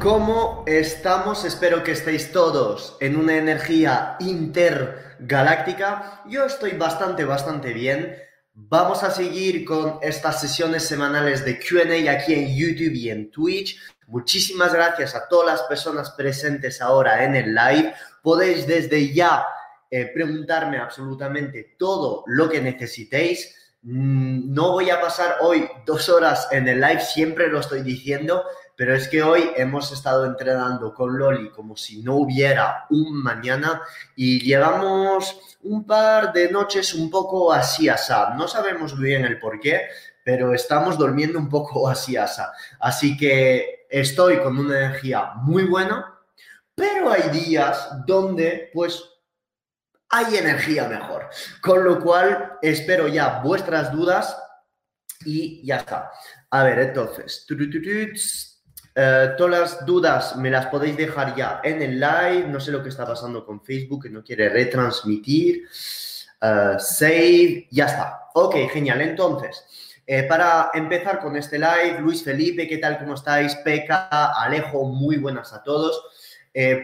¿Cómo estamos? Espero que estéis todos en una energía intergaláctica. Yo estoy bastante, bastante bien. Vamos a seguir con estas sesiones semanales de QA aquí en YouTube y en Twitch. Muchísimas gracias a todas las personas presentes ahora en el live. Podéis desde ya eh, preguntarme absolutamente todo lo que necesitéis. Mm, no voy a pasar hoy dos horas en el live, siempre lo estoy diciendo, pero es que hoy hemos estado entrenando con Loli como si no hubiera un mañana y llevamos un par de noches un poco así asá. No sabemos bien el por qué, pero estamos durmiendo un poco así asá. Así que estoy con una energía muy buena, pero hay días donde pues hay energía mejor. Con lo cual espero ya vuestras dudas y ya está. A ver, entonces, eh, todas las dudas me las podéis dejar ya en el live. No sé lo que está pasando con Facebook, que no quiere retransmitir. Eh, save, ya está. Ok, genial. Entonces, eh, para empezar con este live, Luis Felipe, ¿qué tal? ¿Cómo estáis? Peca, Alejo, muy buenas a todos.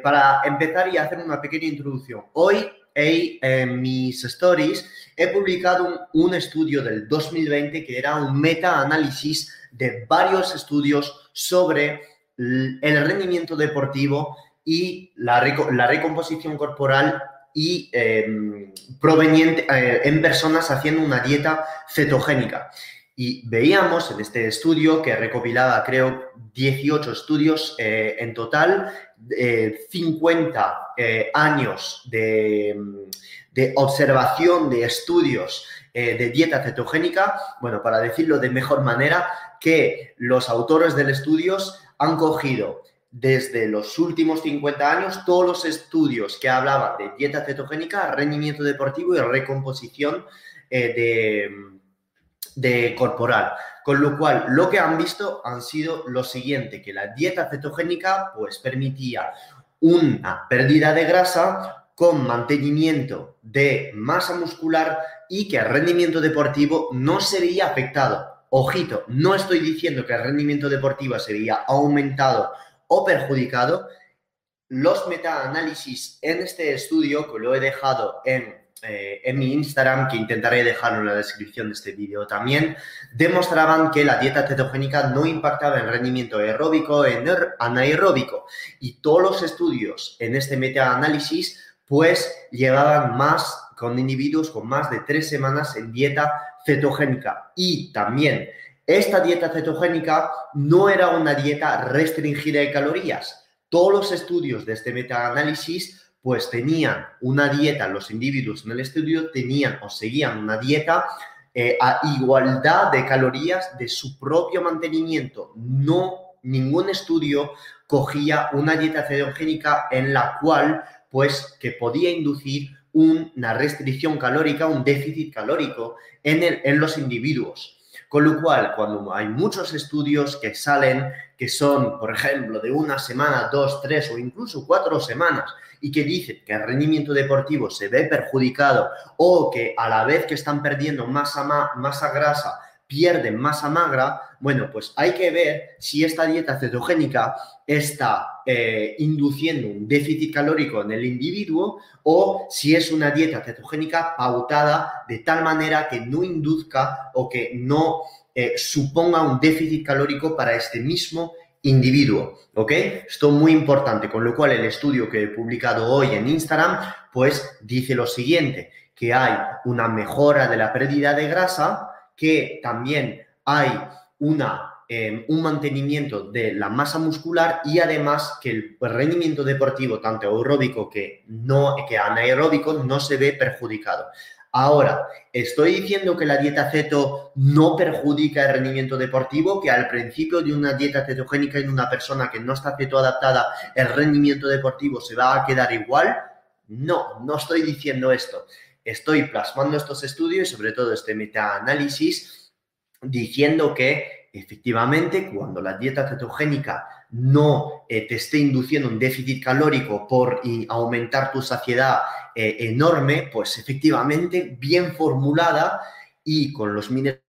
Para empezar y hacer una pequeña introducción, hoy en mis stories he publicado un, estudio del 2020 que era un meta-análisis de varios estudios sobre el rendimiento deportivo y la, recomposición corporal y em, proveniente eh, en personas haciendo una dieta cetogénica. Y veíamos en este estudio que recopilaba, creo, 18 estudios eh, en total, 50 eh, años de, de, observación de estudios de dieta cetogénica, bueno, para decirlo de mejor manera, que los autores del estudio han cogido desde los últimos 50 años todos los estudios que hablaban de dieta cetogénica, rendimiento deportivo y recomposición de de corporal. Con lo cual, lo que han visto han sido lo siguiente, que la dieta cetogénica pues permitía una pérdida de grasa con mantenimiento de masa muscular y que el rendimiento deportivo no sería afectado. Ojito, no estoy diciendo que el rendimiento deportivo sería aumentado o perjudicado. Los metaanálisis en este estudio, que lo he dejado en eh, en mi Instagram, que intentaré dejarlo en la descripción de este vídeo también, demostraban que la dieta cetogénica no impactaba en rendimiento aeróbico, en anaeróbico. Y todos los estudios en este metaanálisis, pues llevaban más con individuos con más de tres semanas en dieta cetogénica. Y también esta dieta cetogénica no era una dieta restringida de calorías. Todos los estudios de este metaanálisis pues tenían una dieta, los individuos en el estudio tenían o seguían una dieta eh, a igualdad de calorías de su propio mantenimiento. No, ningún estudio cogía una dieta cetogénica en la cual, pues, que podía inducir una restricción calórica, un déficit calórico en, los individuos. Con lo cual, cuando hay muchos estudios que salen, que son, por ejemplo, de una semana, dos, tres o incluso cuatro semanas, y que dicen que el rendimiento deportivo se ve perjudicado o que a la vez que están perdiendo masa, masa grasa, pierden masa magra, bueno, pues hay que ver si esta dieta cetogénica está eh, induciendo un déficit calórico en el individuo o si es una dieta cetogénica pautada de tal manera que no induzca o que no eh, suponga un déficit calórico para este mismo individuo, ¿ok? Esto es muy importante, con lo cual el estudio que he publicado hoy en Instagram, pues dice lo siguiente, que hay una mejora de la pérdida de grasa, que también hay una, em, un mantenimiento de la masa muscular y además que el rendimiento deportivo, tanto aeróbico que, no, que anaeróbico, no se ve perjudicado. Ahora, ¿estoy diciendo que la dieta ceto no perjudica el rendimiento deportivo? Que al principio de una dieta cetogénica en una persona que no está ceto adaptada, el rendimiento deportivo se va a quedar igual? No, no estoy diciendo esto. Estoy plasmando estos estudios y sobre todo este metaanálisis diciendo que efectivamente cuando la dieta cetogénica no eh, te esté induciendo un déficit calórico por aumentar tu saciedad eh, enorme, pues efectivamente bien formulada y con los minerales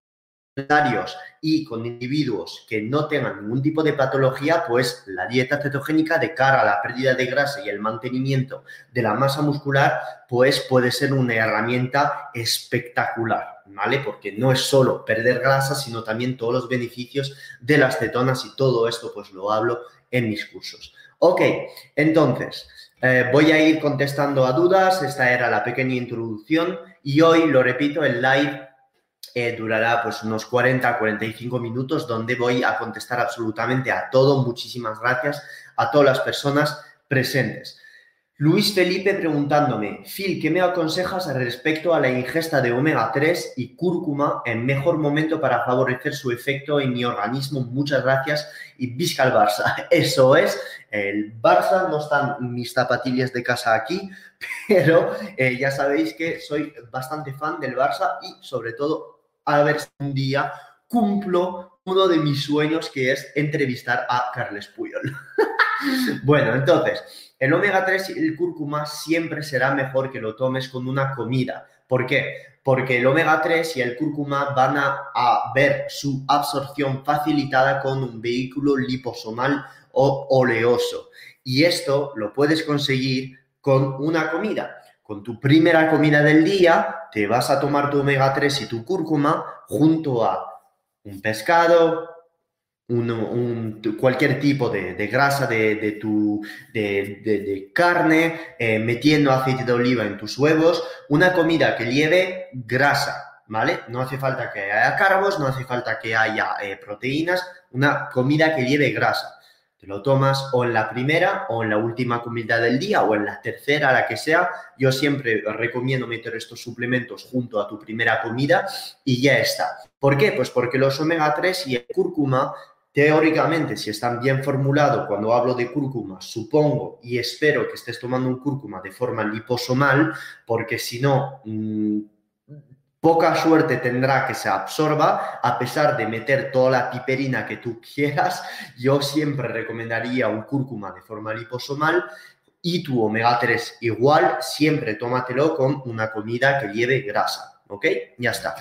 y con individuos que no tengan ningún tipo de patología, pues la dieta cetogénica de cara a la pérdida de grasa y el mantenimiento de la masa muscular, pues puede ser una herramienta espectacular, ¿vale? Porque no es solo perder grasa, sino también todos los beneficios de las cetonas y todo esto pues lo hablo en mis cursos. Ok, entonces, eh, voy a ir contestando a dudas, esta era la pequeña introducción y hoy, lo repito, el live eh, durará pues unos 40 45 minutos donde voy a contestar absolutamente a todo. Muchísimas gracias a todas las personas presentes. Luis Felipe preguntándome, Phil, ¿qué me aconsejas respecto a la ingesta de omega 3 y cúrcuma en mejor momento para favorecer su efecto en mi organismo? Muchas gracias y visca el Barça. Eso es, el Barça, no están mis zapatillas de casa aquí, pero eh, ya sabéis que soy bastante fan del Barça y sobre todo a ver si un día cumplo uno de mis sueños que es entrevistar a Carles Puyol. bueno, entonces, el omega 3 y el cúrcuma siempre será mejor que lo tomes con una comida. ¿Por qué? Porque el omega 3 y el cúrcuma van a, a ver su absorción facilitada con un vehículo liposomal o oleoso. Y esto lo puedes conseguir con una comida con tu primera comida del día, te vas a tomar tu omega 3 y tu cúrcuma junto a un pescado, cualquier tipo de, grasa de, tu, de, carne, eh, metiendo aceite de oliva en tus huevos, una comida que lleve grasa, ¿vale? No hace falta que haya carbos, no hace falta que haya eh, proteínas, una comida que lleve grasa lo tomas o en la primera o en la última comida del día o en la tercera, la que sea. Yo siempre recomiendo meter estos suplementos junto a tu primera comida y ya está. ¿Por qué? Pues porque los omega 3 y el cúrcuma, teóricamente, si están bien formulados, cuando hablo de cúrcuma, supongo y espero que estés tomando un cúrcuma de forma liposomal, porque si no... Mm, poca suerte tendrá que se absorba, a pesar de meter toda la piperina que tú quieras, yo siempre recomendaría un cúrcuma de forma liposomal y tu omega 3 igual, siempre tómatelo con una comida que lleve grasa. ¿Ok? Ya está.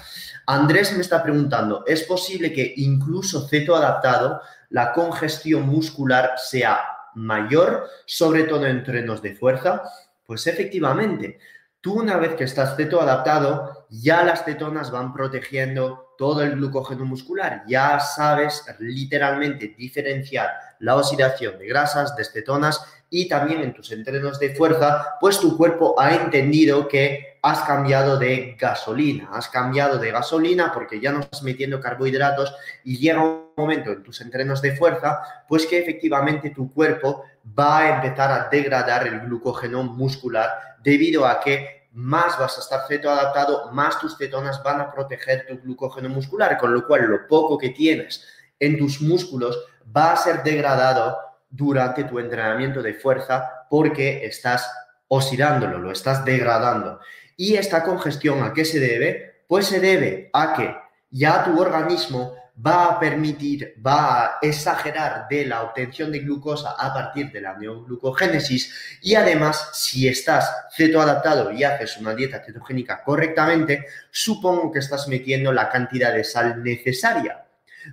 Andrés me está preguntando, ¿es posible que incluso ceto adaptado la congestión muscular sea mayor, sobre todo en entrenos de fuerza? Pues efectivamente, Tú una vez que estás ceto adaptado, ya las cetonas van protegiendo todo el glucógeno muscular. Ya sabes literalmente diferenciar la oxidación de grasas, de cetonas y también en tus entrenos de fuerza, pues tu cuerpo ha entendido que has cambiado de gasolina, has cambiado de gasolina porque ya no estás metiendo carbohidratos y llega un momento en tus entrenos de fuerza, pues que efectivamente tu cuerpo va a empezar a degradar el glucógeno muscular debido a que más vas a estar ceto adaptado, más tus cetonas van a proteger tu glucógeno muscular, con lo cual lo poco que tienes en tus músculos va a ser degradado durante tu entrenamiento de fuerza porque estás oxidándolo, lo estás degradando. ¿Y esta congestión a qué se debe? Pues se debe a que ya tu organismo va a permitir, va a exagerar de la obtención de glucosa a partir de la neoglucogénesis y además si estás cetoadaptado y haces una dieta cetogénica correctamente, supongo que estás metiendo la cantidad de sal necesaria.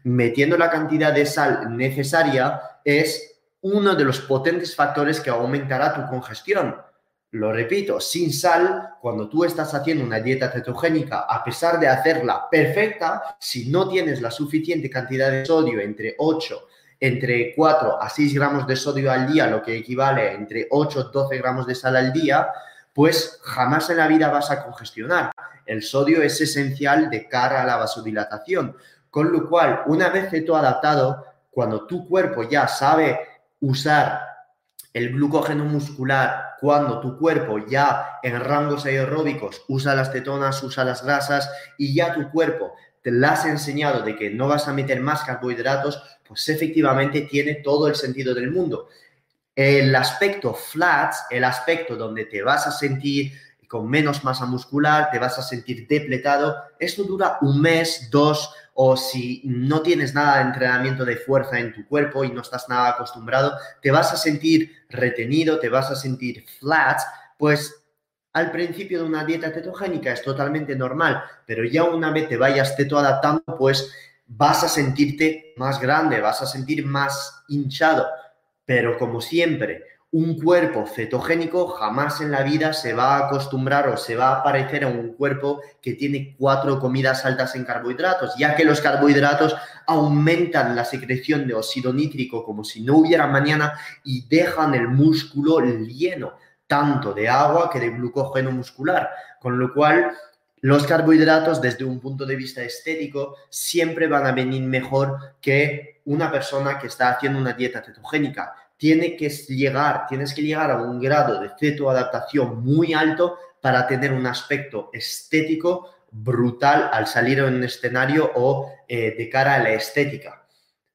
Metiendo la cantidad de sal necesaria es uno de los potentes factores que aumentará tu congestión. Lo repito, sin sal, cuando tú estás haciendo una dieta cetogénica, a pesar de hacerla perfecta, si no tienes la suficiente cantidad de sodio, entre 8, entre 4 a 6 gramos de sodio al día, lo que equivale a entre 8 y 12 gramos de sal al día, pues jamás en la vida vas a congestionar. El sodio es esencial de cara a la vasodilatación. Con lo cual, una vez adaptado, cuando tu cuerpo ya sabe usar el glucógeno muscular cuando tu cuerpo ya en rangos aeróbicos usa las cetonas, usa las grasas y ya tu cuerpo te la has enseñado de que no vas a meter más carbohidratos, pues efectivamente tiene todo el sentido del mundo. El aspecto flats, el aspecto donde te vas a sentir con menos masa muscular, te vas a sentir depletado, esto dura un mes, dos, o si no tienes nada de entrenamiento de fuerza en tu cuerpo y no estás nada acostumbrado, te vas a sentir retenido, te vas a sentir flat, pues al principio de una dieta cetogénica es totalmente normal, pero ya una vez te vayas teto adaptando, pues vas a sentirte más grande, vas a sentir más hinchado. Pero como siempre, un cuerpo cetogénico jamás en la vida se va a acostumbrar o se va a parecer a un cuerpo que tiene cuatro comidas altas en carbohidratos, ya que los carbohidratos aumentan la secreción de óxido nítrico como si no hubiera mañana y dejan el músculo lleno tanto de agua que de glucógeno muscular, con lo cual los carbohidratos desde un punto de vista estético siempre van a venir mejor que una persona que está haciendo una dieta cetogénica tienes que llegar a un grado de cetoadaptación muy alto para tener un aspecto estético brutal al salir en un escenario o eh, de cara a la estética.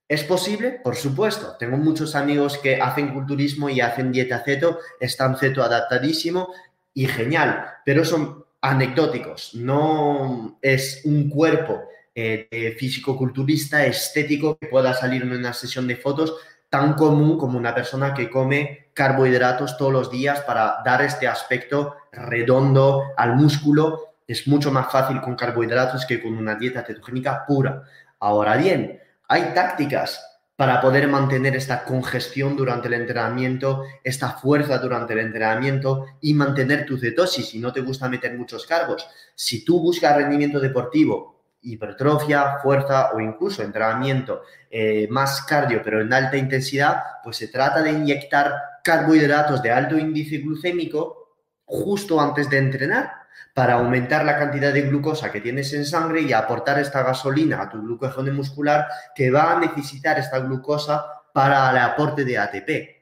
¿Es posible? Por supuesto. Tengo muchos amigos que hacen culturismo y hacen dieta ceto, están ceto adaptadísimo y genial, pero son anecdóticos. No es un cuerpo eh, físico-culturista estético que pueda salir en una sesión de fotos tan común como una persona que come carbohidratos todos los días para dar este aspecto redondo al músculo. Es mucho más fácil con carbohidratos que con una dieta cetogénica pura. Ahora bien, hay tácticas para poder mantener esta congestión durante el entrenamiento, esta fuerza durante el entrenamiento y mantener tu cetosis si no te gusta meter muchos carbos. Si tú buscas rendimiento deportivo hipertrofia, fuerza o incluso entrenamiento eh, más cardio, pero en alta intensidad, pues se trata de inyectar carbohidratos de alto índice glucémico justo antes de entrenar para aumentar la cantidad de glucosa que tienes en sangre y aportar esta gasolina a tu glucógeno muscular que va a necesitar esta glucosa para el aporte de ATP.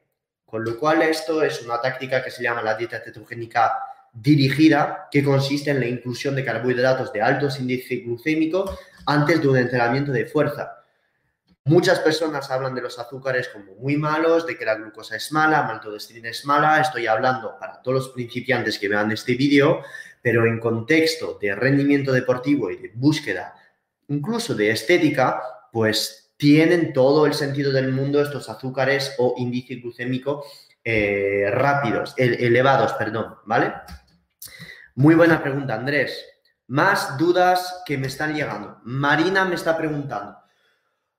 Con lo cual esto es una táctica que se llama la dieta cetogénica dirigida que consiste en la inclusión de carbohidratos de altos índices glucémicos antes de un entrenamiento de fuerza. Muchas personas hablan de los azúcares como muy malos, de que la glucosa es mala, maltodextrina es mala. Estoy hablando para todos los principiantes que vean este vídeo, pero en contexto de rendimiento deportivo y de búsqueda, incluso de estética, pues tienen todo el sentido del mundo estos azúcares o índice glucémico eh, rápidos, elevados, perdón, ¿vale? Muy buena pregunta, Andrés. Más dudas que me están llegando. Marina me está preguntando.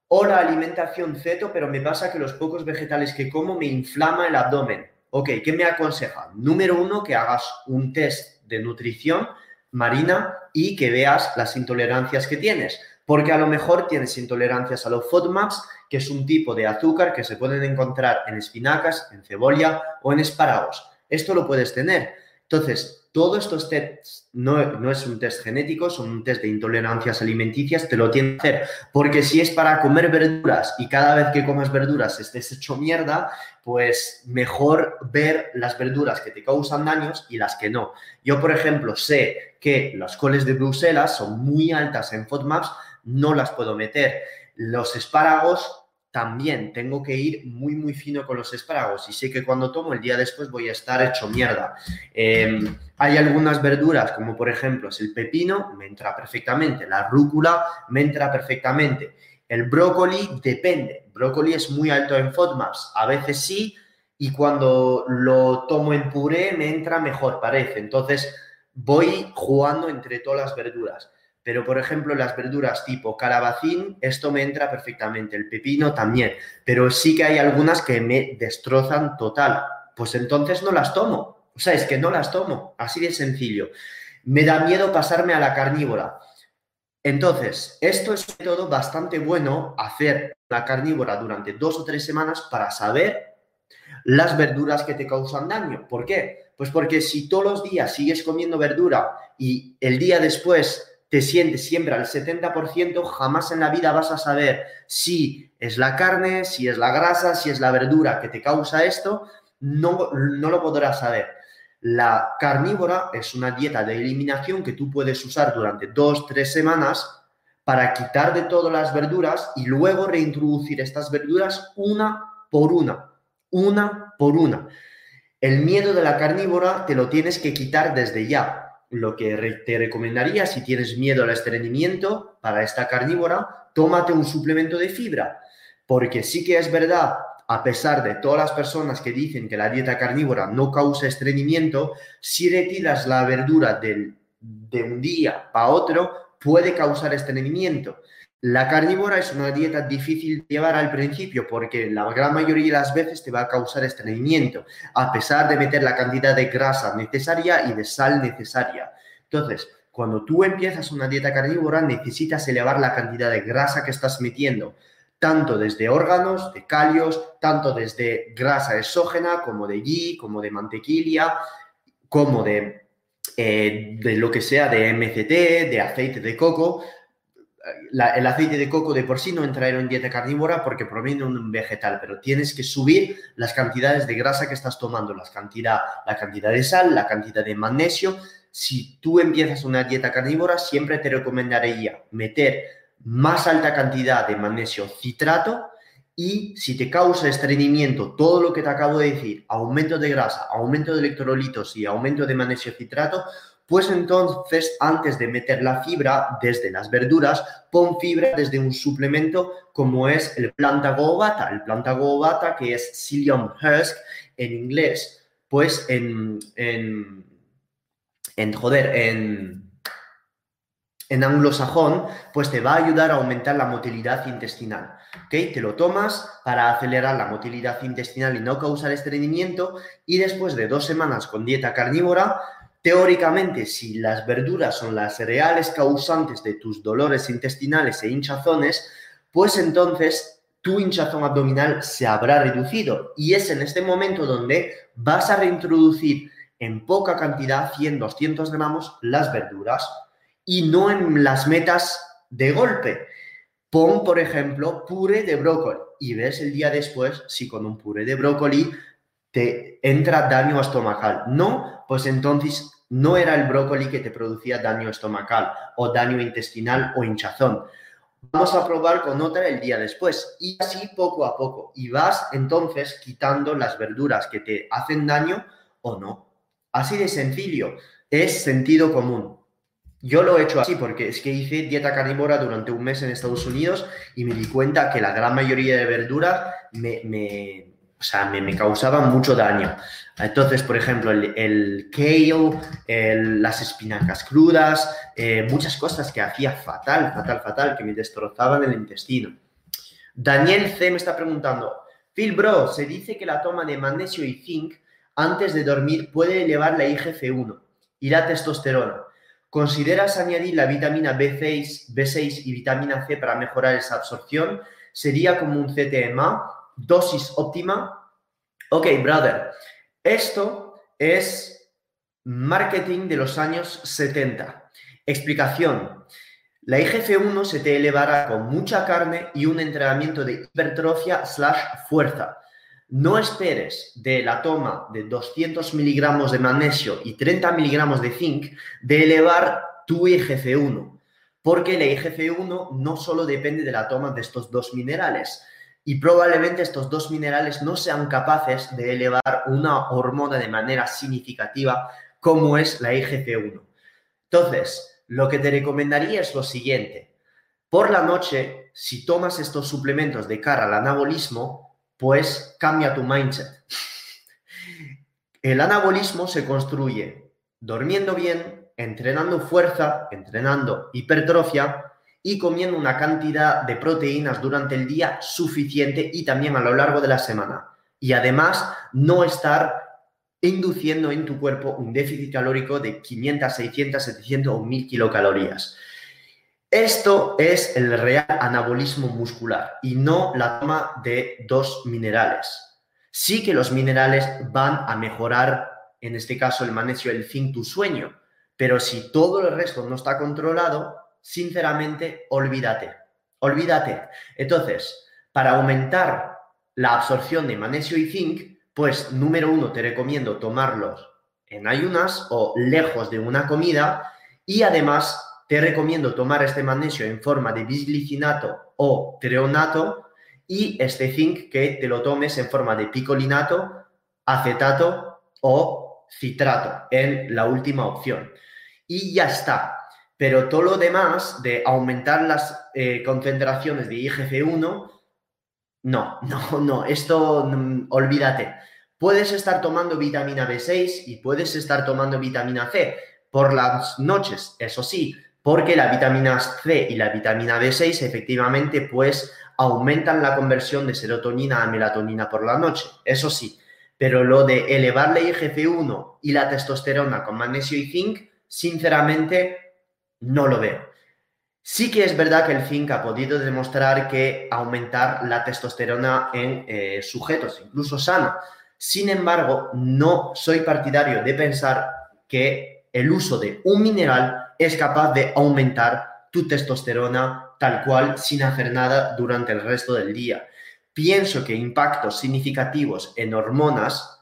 Hola, alimentación ceto, pero me pasa que los pocos vegetales que como me inflama el abdomen. Ok, ¿qué me aconseja? Número uno, que hagas un test de nutrición marina y que veas las intolerancias que tienes. Porque a lo mejor tienes intolerancias a los FODMAPs, que es un tipo de azúcar que se pueden encontrar en espinacas, en cebolla o en espárragos. Esto lo puedes tener. Entonces, todos estos tests no, es un test genético, son un test de intolerancias alimenticias, te lo tienes que hacer. Porque si es para comer verduras y cada vez que comes verduras estés hecho mierda, pues mejor ver las verduras que te causan daños y las que no. Yo, por ejemplo, sé que las coles de Bruselas son muy altas en FODMAPs, no las puedo meter. Los espárragos también tengo que ir muy, muy fino con los espárragos y sé que cuando tomo el día después voy a estar hecho mierda. Em, hay algunas verduras, como por ejemplo es el pepino, me entra perfectamente, la rúcula me entra perfectamente. El brócoli depende, brócoli es muy alto en FODMAPs, a veces sí, y cuando lo tomo en puré me entra mejor, parece. Entonces voy jugando entre todas las verduras. Pero, por ejemplo, las verduras tipo calabacín, esto me entra perfectamente, el pepino también, pero sí que hay algunas que me destrozan total. Pues entonces no las tomo. O sea, es que no las tomo, así de sencillo. Me da miedo pasarme a la carnívora. Entonces, esto es todo bastante bueno hacer la carnívora durante dos o tres semanas para saber las verduras que te causan daño. ¿Por qué? Pues porque si todos los días sigues comiendo verdura y el día después te sientes siempre al 70%, jamás en la vida vas a saber si es la carne, si es la grasa, si es la verdura que te causa esto. no, no lo podrás saber. La carnívora es una dieta de eliminación que tú puedes usar durante dos, tres semanas para quitar de todas las verduras y luego reintroducir estas verduras una por una, una por una. El miedo de la carnívora te lo tienes que quitar desde ya. Lo que te recomendaría si tienes miedo al estreñimiento para esta carnívora, tómate un suplemento de fibra, porque sí que es verdad a pesar de todas las personas que dicen que la dieta carnívora no causa estreñimiento, si retiras la verdura de un día para otro, puede causar estreñimiento. La carnívora es una dieta difícil de llevar al principio porque la gran mayoría de las veces te va a causar estreñimiento, a pesar de meter la cantidad de grasa necesaria y de sal necesaria. Entonces, cuando tú empiezas una dieta carnívora, necesitas elevar la cantidad de grasa que estás metiendo tanto desde órganos, de calios, tanto desde grasa exógena como de ghee, como de mantequilla, como de, eh, de lo que sea de MCT, de aceite de coco. El aceite de coco de por sí no entra en dieta carnívora porque proviene de un vegetal, pero tienes que subir las cantidades de grasa que estás tomando, las cantidad, la cantidad de sal, la cantidad de magnesio. Si tú empiezas una dieta carnívora, siempre te recomendaría meter más alta cantidad de magnesio citrato y si te causa estreñimiento todo lo que te acabo de decir, aumento de grasa, aumento de electrolitos y aumento de magnesio citrato, pues entonces antes de meter la fibra desde las verduras, pon fibra desde un suplemento como es el planta bata, el planta bata que es psyllium husk en inglés, pues en, en, en joder, en en anglosajón, pues te va a ayudar a aumentar la motilidad intestinal. ¿ok? Te lo tomas para acelerar la motilidad intestinal y no causar estreñimiento y después de dos semanas con dieta carnívora, teóricamente si las verduras son las reales causantes de tus dolores intestinales e hinchazones, pues entonces tu hinchazón abdominal se habrá reducido y es en este momento donde vas a reintroducir en poca cantidad, 100-200 gramos, las verduras y no en las metas de golpe. Pon, por ejemplo, puré de brócoli y ves el día después si con un puré de brócoli te entra daño estomacal. No, pues entonces no era el brócoli que te producía daño estomacal o daño intestinal o hinchazón. Vamos a probar con otra el día después y así poco a poco. Y vas entonces quitando las verduras que te hacen daño o no. Así de sencillo. Es sentido común. Yo lo he hecho así porque es que hice dieta carnívora durante un mes en Estados Unidos y me di cuenta que la gran mayoría de verduras me, me, me, causaban mucho daño. Entonces, por ejemplo, el, kale, las espinacas crudas, eh, muchas cosas que hacía fatal, fatal, fatal, que me destrozaban el intestino. Daniel C me está preguntando, Phil Bro, se dice que la toma de magnesio y zinc antes de dormir puede elevar la IGF-1 y la testosterona. ¿Consideras añadir la vitamina B6, B6 y vitamina C para mejorar esa absorción? Sería como un CTMA, dosis óptima. Ok, brother, esto es marketing de los años 70. Explicación. La IGF-1 se te elevará con mucha carne y un entrenamiento de hipertrofia slash fuerza. No esperes de la toma de 200 miligramos de magnesio y 30 miligramos de zinc de elevar tu IGF-1, porque la IGF-1 no solo depende de la toma de estos dos minerales, y probablemente estos dos minerales no sean capaces de elevar una hormona de manera significativa como es la IGF-1. Entonces, lo que te recomendaría es lo siguiente. Por la noche, si tomas estos suplementos de cara al anabolismo, pues cambia tu mindset. El anabolismo se construye durmiendo bien, entrenando fuerza, entrenando hipertrofia y comiendo una cantidad de proteínas durante el día suficiente y también a lo largo de la semana. Y además no estar induciendo en tu cuerpo un déficit calórico de 500, 600, 700 o 1000 kilocalorías. Esto es el real anabolismo muscular y no la toma de dos minerales. Sí que los minerales van a mejorar, en este caso el magnesio, el zinc, tu sueño, pero si todo el resto no está controlado, sinceramente, olvídate, olvídate. Entonces, para aumentar la absorción de magnesio y zinc, pues número uno, te recomiendo tomarlos en ayunas o lejos de una comida y además te recomiendo tomar este magnesio en forma de bisglicinato o treonato y este zinc que te lo tomes en forma de picolinato, acetato o citrato en la última opción. Y ya está. Pero todo lo demás de aumentar las eh, concentraciones de IGF-1, no, no, no, esto mm, olvídate. Puedes estar tomando vitamina B6 y puedes estar tomando vitamina C por las noches, eso sí, porque la vitamina C y la vitamina B6 efectivamente pues aumentan la conversión de serotonina a melatonina por la noche, eso sí, pero lo de elevar la IGF-1 y la testosterona con magnesio y zinc, sinceramente no lo veo. Sí que es verdad que el zinc ha podido demostrar que aumentar la testosterona en eh, sujetos, incluso sanos. Sin embargo, no soy partidario de pensar que el uso de un mineral es capaz de aumentar tu testosterona tal cual sin hacer nada durante el resto del día. Pienso que impactos significativos en hormonas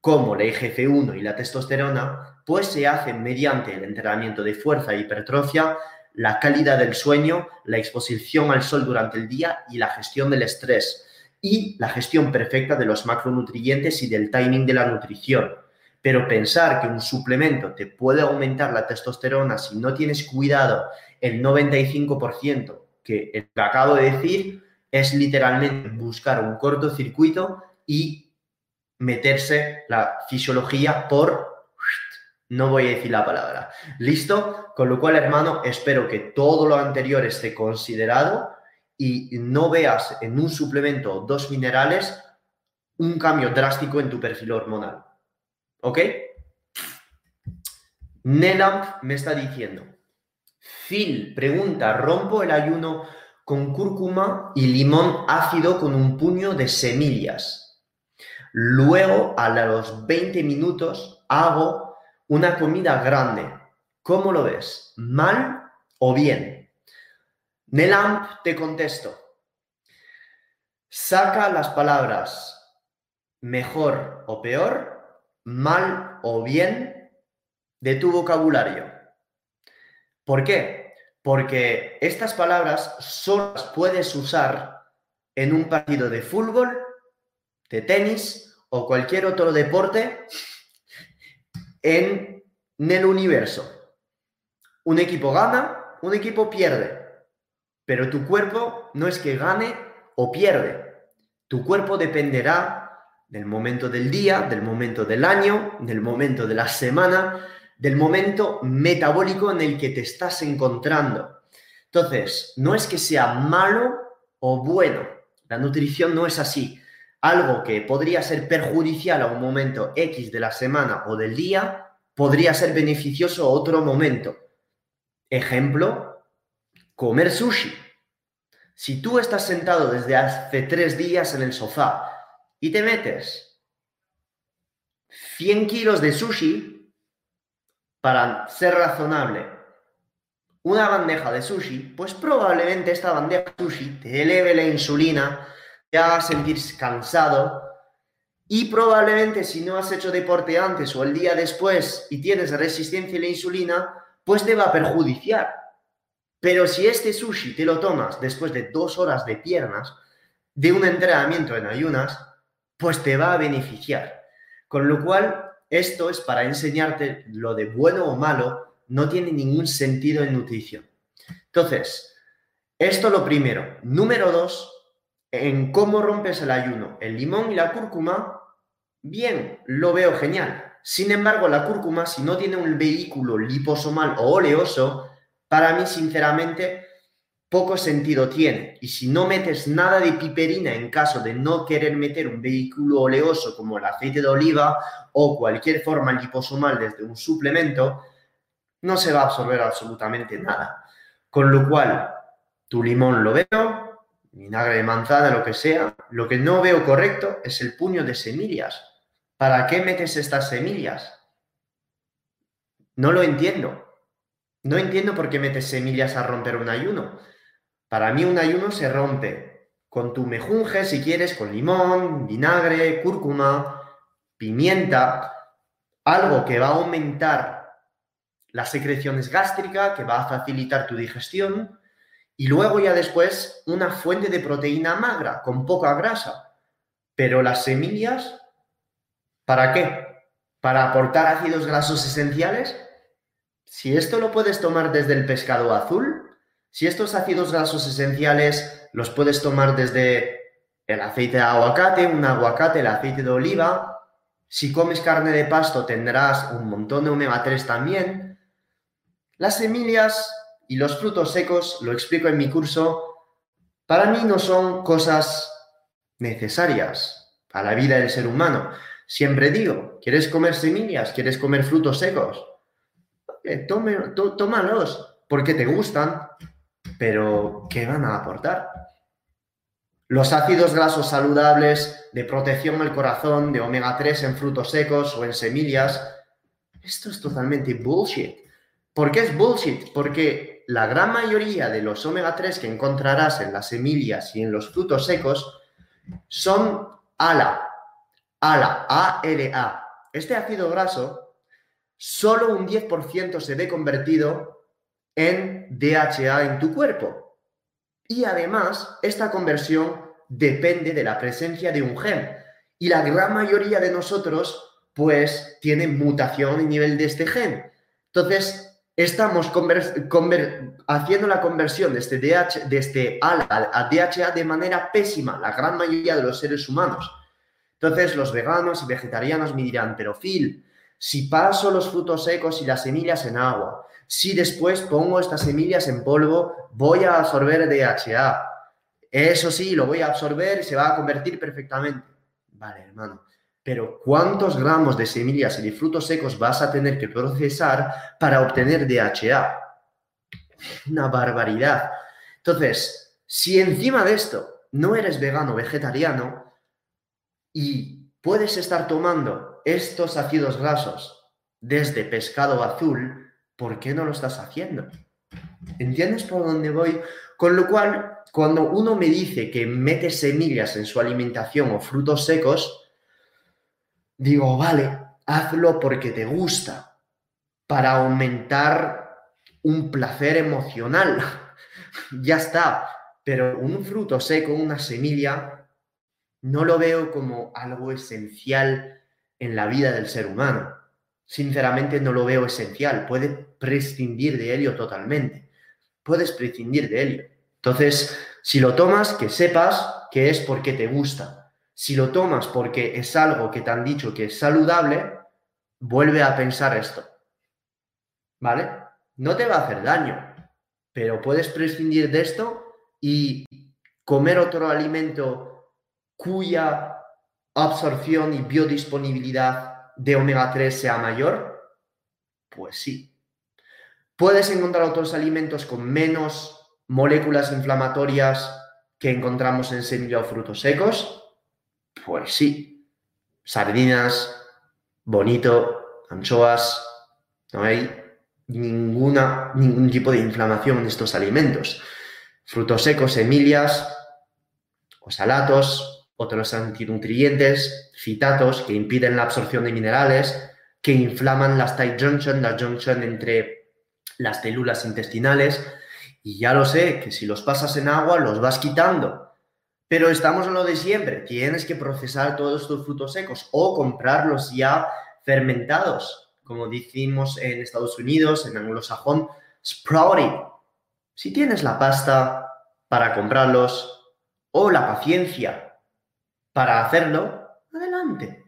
como la IGF-1 y la testosterona, pues se hacen mediante el entrenamiento de fuerza e hipertrofia, la calidad del sueño, la exposición al sol durante el día y la gestión del estrés y la gestión perfecta de los macronutrientes y del timing de la nutrición. Pero pensar que un suplemento te puede aumentar la testosterona si no tienes cuidado el 95% que acabo de decir es literalmente buscar un cortocircuito y meterse la fisiología por... No voy a decir la palabra. ¿Listo? Con lo cual, hermano, espero que todo lo anterior esté considerado y no veas en un suplemento dos minerales un cambio drástico en tu perfil hormonal. ¿Ok? Nelamp me está diciendo, Phil pregunta, ¿rompo el ayuno con cúrcuma y limón ácido con un puño de semillas? Luego, a los 20 minutos, hago una comida grande. ¿Cómo lo ves? ¿Mal o bien? Nelamp te contesto. Saca las palabras mejor o peor mal o bien de tu vocabulario. ¿Por qué? Porque estas palabras solo las puedes usar en un partido de fútbol, de tenis o cualquier otro deporte en, el universo. Un equipo gana, un equipo pierde, pero tu cuerpo no es que gane o pierde. Tu cuerpo dependerá del momento del día, del momento del año, del momento de la semana, del momento metabólico en el que te estás encontrando. Entonces, no es que sea malo o bueno, la nutrición no es así. Algo que podría ser perjudicial a un momento X de la semana o del día, podría ser beneficioso a otro momento. Ejemplo, comer sushi. Si tú estás sentado desde hace tres días en el sofá y te metes 100 kilos de sushi, para ser razonable, una bandeja de sushi, pues probablemente esta bandeja de sushi te eleve la insulina, te haga sentir cansado y probablemente si no has hecho deporte antes o el día después y tienes resistencia a la insulina, pues te va a perjudiciar. Pero si este sushi te lo tomas después de dos horas de piernas, de un entrenamiento en ayunas, pues te va a beneficiar. Con lo cual, esto es para enseñarte lo de bueno o malo, no tiene ningún sentido en nutrición. Entonces, esto lo primero. Número dos, en cómo rompes el ayuno. El limón y la cúrcuma, bien, lo veo genial. Sin embargo, la cúrcuma, si no tiene un vehículo liposomal o oleoso, para mí, sinceramente, poco sentido tiene. Y si no metes nada de piperina en caso de no querer meter un vehículo oleoso como el aceite de oliva o cualquier forma liposomal desde un suplemento, no se va a absorber absolutamente nada. Con lo cual, tu limón lo veo, vinagre de manzana, lo que sea. Lo que no veo correcto es el puño de semillas. ¿Para qué metes estas semillas? No lo entiendo. No entiendo por qué metes semillas a romper un ayuno. Para mí un ayuno se rompe con tu mejunje, si quieres, con limón, vinagre, cúrcuma, pimienta, algo que va a aumentar las secreciones gástricas, que va a facilitar tu digestión, y luego ya después una fuente de proteína magra, con poca grasa. Pero las semillas, ¿para qué? ¿Para aportar ácidos grasos esenciales? Si esto lo puedes tomar desde el pescado azul, si estos ácidos grasos esenciales los puedes tomar desde el aceite de aguacate, un aguacate, el aceite de oliva, si comes carne de pasto tendrás un montón de omega 3 también. Las semillas y los frutos secos, lo explico en mi curso, para mí no son cosas necesarias a la vida del ser humano. Siempre digo, ¿quieres comer semillas? ¿Quieres comer frutos secos? tómalos porque te gustan, pero ¿qué van a aportar? Los ácidos grasos saludables de protección al corazón, de omega 3 en frutos secos o en semillas, esto es totalmente bullshit. ¿Por qué es bullshit? Porque la gran mayoría de los omega 3 que encontrarás en las semillas y en los frutos secos son ALA, ALA, ALA. Este ácido graso, solo un 10% se ve convertido en DHA en tu cuerpo. Y además, esta conversión depende de la presencia de un gen. Y la gran mayoría de nosotros, pues, tienen mutación en nivel de este gen. Entonces, estamos haciendo la conversión de este, DH, de este ALA a DHA de manera pésima, la gran mayoría de los seres humanos. Entonces, los veganos y vegetarianos me dirán, pero Phil, si paso los frutos secos y las semillas en agua, si después pongo estas semillas en polvo, voy a absorber DHA. Eso sí, lo voy a absorber y se va a convertir perfectamente. Vale, hermano. Pero ¿cuántos gramos de semillas y de frutos secos vas a tener que procesar para obtener DHA? Una barbaridad. Entonces, si encima de esto no eres vegano vegetariano y puedes estar tomando estos ácidos grasos desde pescado azul, ¿por qué no lo estás haciendo? ¿Entiendes por dónde voy? Con lo cual, cuando uno me dice que mete semillas en su alimentación o frutos secos, digo, vale, hazlo porque te gusta, para aumentar un placer emocional. ya está. Pero un fruto seco, una semilla, no lo veo como algo esencial en la vida del ser humano sinceramente no lo veo esencial. Puede prescindir de ello totalmente. Puedes prescindir de ello. Entonces, si lo tomas, que sepas que es porque te gusta. Si lo tomas porque es algo que te han dicho que es saludable, vuelve a pensar esto. ¿Vale? No te va a hacer daño, pero puedes prescindir de esto y comer otro alimento cuya absorción y biodisponibilidad de omega 3 sea mayor? Pues sí. ¿Puedes encontrar otros alimentos con menos moléculas inflamatorias que encontramos en semilla o frutos secos? Pues sí. Sardinas, bonito, anchoas, no hay ninguna, ningún tipo de inflamación en estos alimentos. Frutos secos, semillas, salatos otros antinutrientes, citatos, que impiden la absorción de minerales, que inflaman las tight junction, la junction entre las células intestinales. Y ya lo sé, que si los pasas en agua los vas quitando. Pero estamos en lo de siempre. Tienes que procesar todos estos frutos secos o comprarlos ya fermentados, como decimos en Estados Unidos, en anglosajón, sprouting. Si tienes la pasta para comprarlos o la paciencia para hacerlo, adelante.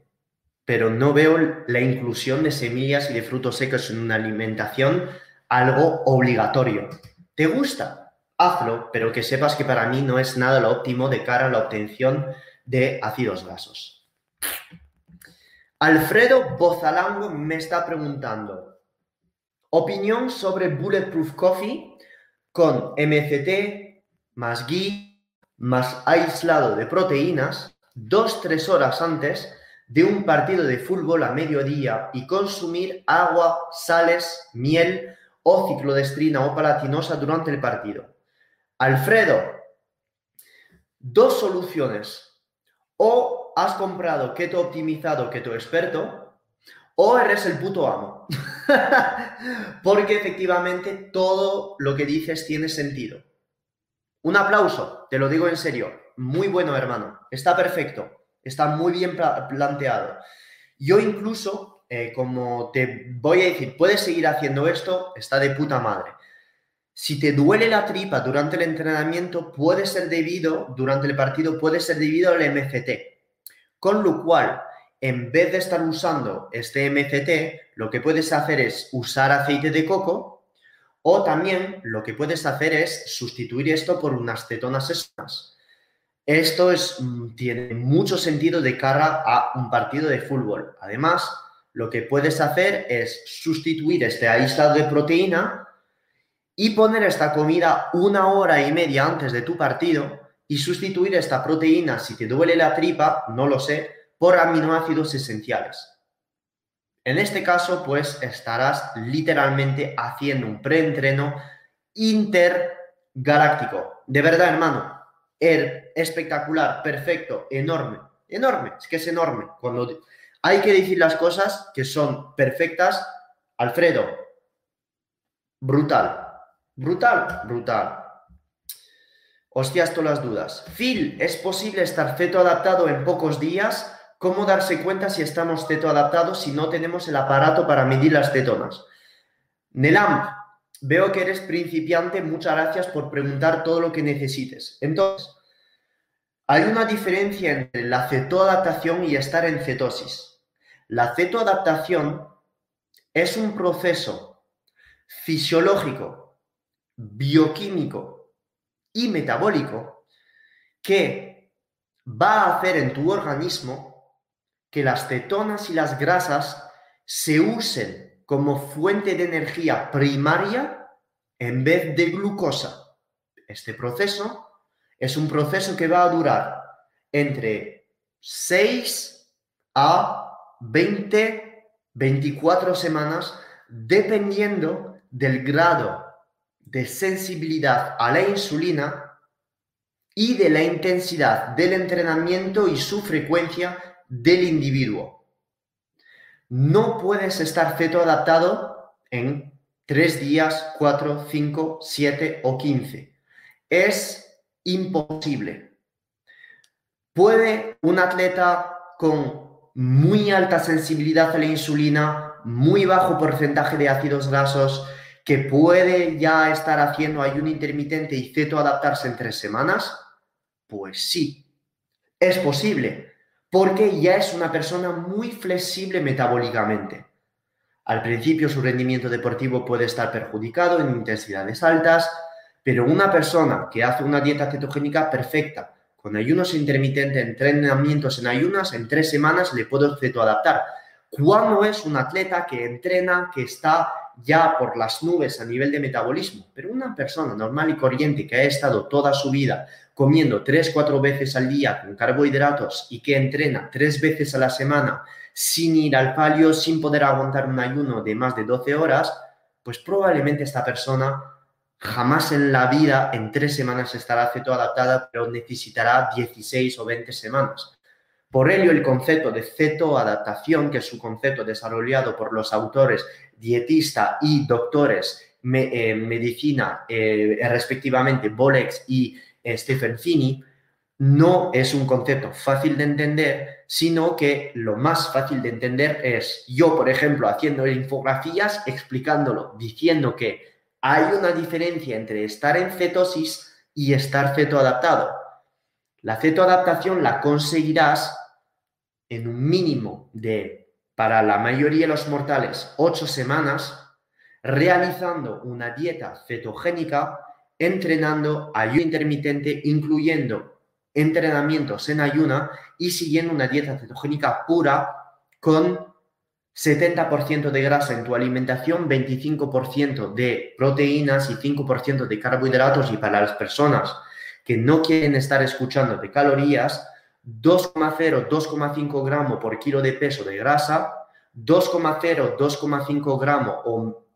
Pero no veo la inclusión de semillas y de frutos secos en una alimentación algo obligatorio. ¿Te gusta? Hazlo, pero que sepas que para mí no es nada lo óptimo de cara a la obtención de ácidos grasos. Alfredo Bozalango me está preguntando, opinión sobre Bulletproof Coffee con MCT más ghee más aislado de proteínas dos, tres horas antes de un partido de fútbol a mediodía y consumir agua, sales, miel o ciclodestrina o palatinosa durante el partido. Alfredo, dos soluciones. O has comprado keto optimizado, keto experto, o eres el puto amo. Porque efectivamente todo lo que dices tiene sentido. Un aplauso, te lo digo en serio. Muy bueno, hermano. Está perfecto. Está muy bien planteado. Yo incluso, eh, como te voy a decir, puedes seguir haciendo esto, está de puta madre. Si te duele la tripa durante el entrenamiento, puede ser debido, durante el partido, puede ser debido al MCT. Con lo cual, en vez de estar usando este MCT, lo que puedes hacer es usar aceite de coco o también lo que puedes hacer es sustituir esto por unas cetonas extras. Esto es, mm, tiene mucho sentido de cara a un partido de fútbol. Además, lo que puedes hacer es sustituir este aislado de proteína y poner esta comida una hora y media antes de tu partido y sustituir esta proteína, si te duele la tripa, no lo sé, por aminoácidos esenciales. En este caso, pues estarás literalmente haciendo un preentreno intergaláctico. De verdad, hermano, er, espectacular, perfecto, enorme, enorme, es que es enorme. Cuando hay que decir las cosas que son perfectas, Alfredo, brutal. Brutal, brutal. Hostias, todas las dudas. Phil, ¿es posible estar ceto adaptado en pocos días? ¿Cómo darse cuenta si estamos ceto adaptados si no tenemos el aparato para medir las cetonas? Nelam, veo que eres principiante. Muchas gracias por preguntar todo lo que necesites. Entonces, hay una diferencia entre la cetoadaptación y estar en cetosis. La cetoadaptación es un proceso fisiológico bioquímico y metabólico que va a hacer en tu organismo que las cetonas y las grasas se usen como fuente de energía primaria en vez de glucosa. Este proceso es un proceso que va a durar entre 6 a 20, 24 semanas, dependiendo del grado de sensibilidad a la insulina y de la intensidad del entrenamiento y su frecuencia del individuo. No puedes estar feto adaptado en 3 días, 4, 5, 7 o 15. Es imposible. ¿Puede un atleta con muy alta sensibilidad a la insulina, muy bajo porcentaje de ácidos grasos, que puede ya estar haciendo ayuno intermitente y ceto adaptarse en tres semanas? Pues sí, es posible, porque ya es una persona muy flexible metabólicamente. Al principio su rendimiento deportivo puede estar perjudicado en intensidades altas, pero una persona que hace una dieta cetogénica perfecta, con ayunos intermitentes, entrenamientos en ayunas, en tres semanas le puedo cetoadaptar. ¿Cuándo es un atleta que entrena, que está ya por las nubes a nivel de metabolismo, pero una persona normal y corriente que ha estado toda su vida comiendo tres, cuatro veces al día con carbohidratos y que entrena tres veces a la semana sin ir al palio, sin poder aguantar un ayuno de más de 12 horas, pues probablemente esta persona jamás en la vida en tres semanas estará cetoadaptada, pero necesitará 16 o 20 semanas. Por ello, el concepto de cetoadaptación, que es un concepto desarrollado por los autores dietista y doctores eh, medicina, eh, respectivamente Bolex y eh, Stephen Fini, no es un concepto fácil de entender, sino que lo más fácil de entender es yo, por ejemplo, haciendo infografías, explicándolo, diciendo que hay una diferencia entre estar en cetosis y estar cetoadaptado. La cetoadaptación la conseguirás en un mínimo de para la mayoría de los mortales ocho semanas realizando una dieta cetogénica, entrenando ayuno intermitente, incluyendo entrenamientos en ayuna y siguiendo una dieta cetogénica pura con 70% de grasa en tu alimentación, 25% de proteínas y 5% de carbohidratos. Y para las personas que no quieren estar escuchando de calorías, 2,0, 2,5 gramos por kilo de peso de grasa, 2,0, 2,5 gramos o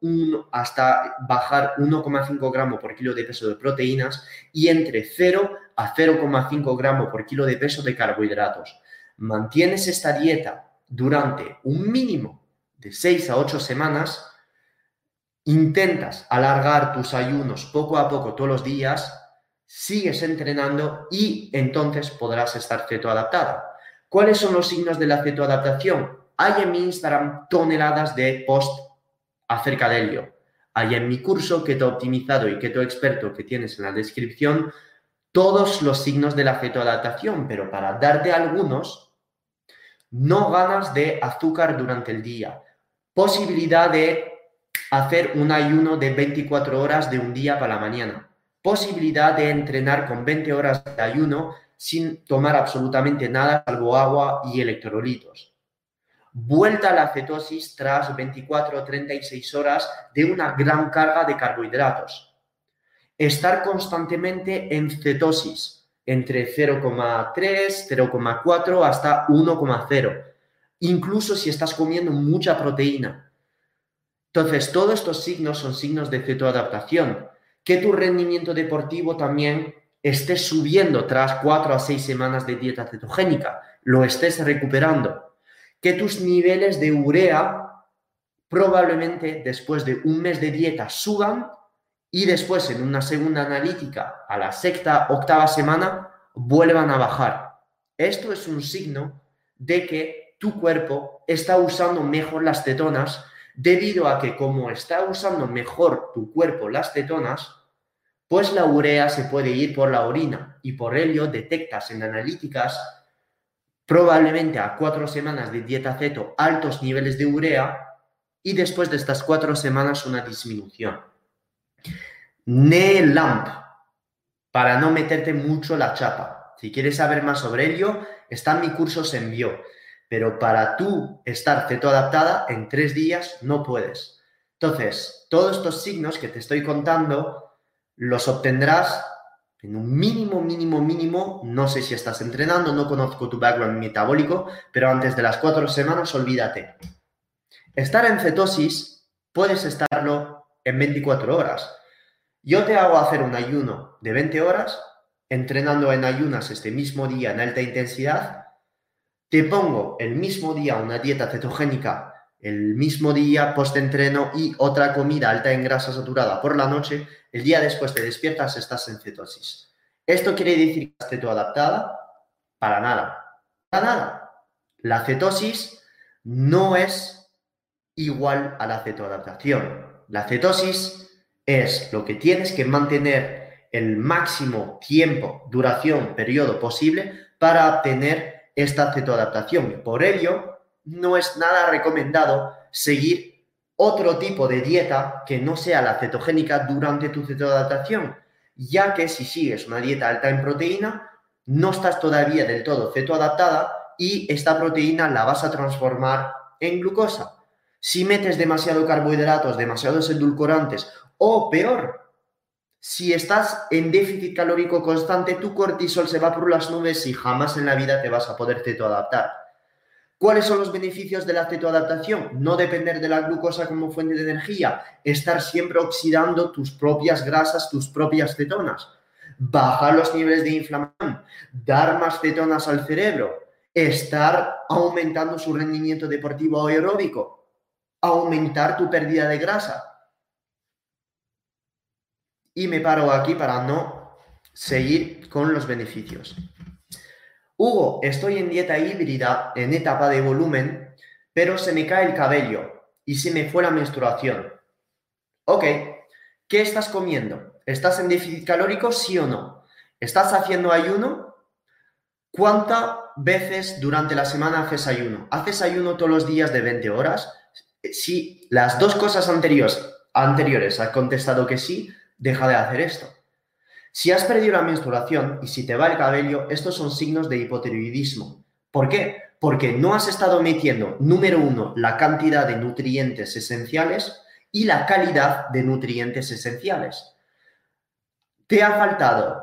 hasta bajar 1,5 gramos por kilo de peso de proteínas y entre 0 a 0,5 gramos por kilo de peso de carbohidratos. mantienes esta dieta durante un mínimo de 6 a 8 semanas, intentas alargar tus ayunos poco a poco todos los días, sigues entrenando y entonces podrás estar cetoadaptada. ¿Cuáles son los signos de la cetoadaptación? Hay en mi Instagram toneladas de post acerca de ello. Hay en mi curso Keto Optimizado y Keto Experto que tienes en la descripción todos los signos de la cetoadaptación, pero para darte algunos, no ganas de azúcar durante el día, posibilidad de hacer un ayuno de 24 horas de un día para la mañana, posibilidad de entrenar con 20 horas de ayuno sin tomar absolutamente nada salvo agua y electrolitos. Vuelta a la cetosis tras 24 o 36 horas de una gran carga de carbohidratos estar constantemente en cetosis, entre 0,3, 0,4 hasta 1,0, incluso si estás comiendo mucha proteína. Entonces, todos estos signos son signos de cetoadaptación. Que tu rendimiento deportivo también esté subiendo tras 4 a 6 semanas de dieta cetogénica, lo estés recuperando. Que tus niveles de urea probablemente después de un mes de dieta suban y después en una segunda analítica a la sexta, octava semana vuelvan a bajar. Esto es un signo de que tu cuerpo está usando mejor las cetonas debido a que como está usando mejor tu cuerpo las cetonas, pues la urea se puede ir por la orina y por ello detectas en analíticas probablemente a cuatro semanas de dieta ceto altos niveles de urea y después de estas cuatro semanas una disminución. NELAMP, para no meterte mucho la chapa. Si quieres saber más sobre ello, está en mi curso Se envió. Pero para tú estar adaptada en tres días no puedes. Entonces, todos estos signos que te estoy contando los obtendrás en un mínimo, mínimo, mínimo. No sé si estás entrenando, no conozco tu background metabólico, pero antes de las cuatro semanas, olvídate. Estar en cetosis puedes estarlo en 24 horas yo te hago hacer un ayuno de 20 horas, entrenando en ayunas este mismo día en alta intensidad. Te pongo el mismo día una dieta cetogénica, el mismo día post-entreno y otra comida alta en grasa saturada por la noche. El día después te despiertas, estás en cetosis. ¿Esto quiere decir que estás adaptada? Para nada. Para nada. La cetosis no es igual a la cetoadaptación. La cetosis es lo que tienes que mantener el máximo tiempo, duración, periodo posible para obtener esta cetoadaptación. Por ello, no es nada recomendado seguir otro tipo de dieta que no sea la cetogénica durante tu cetoadaptación, ya que si sigues una dieta alta en proteína, no estás todavía del todo cetoadaptada y esta proteína la vas a transformar en glucosa. Si metes demasiado carbohidratos, demasiados edulcorantes o peor, si estás en déficit calórico constante, tu cortisol se va por las nubes y jamás en la vida te vas a poder cetoadaptar. ¿Cuáles son los beneficios de la cetoadaptación? No depender de la glucosa como fuente de energía, estar siempre oxidando tus propias grasas, tus propias cetonas, bajar los niveles de inflamación, dar más cetonas al cerebro, estar aumentando su rendimiento deportivo o aeróbico, aumentar tu pérdida de grasa, y me paro aquí para no seguir con los beneficios. Hugo, estoy en dieta híbrida en etapa de volumen, pero se me cae el cabello y se me fue la menstruación. Ok, ¿qué estás comiendo? ¿Estás en déficit calórico, sí o no? ¿Estás haciendo ayuno? ¿Cuántas veces durante la semana haces ayuno? ¿Haces ayuno todos los días de 20 horas? Si las dos cosas anteriores, anteriores has contestado que sí, deja de hacer esto. Si has perdido la menstruación y si te va el cabello, estos son signos de hipotiroidismo. ¿Por qué? Porque no has estado metiendo, número uno, la cantidad de nutrientes esenciales y la calidad de nutrientes esenciales. Te ha faltado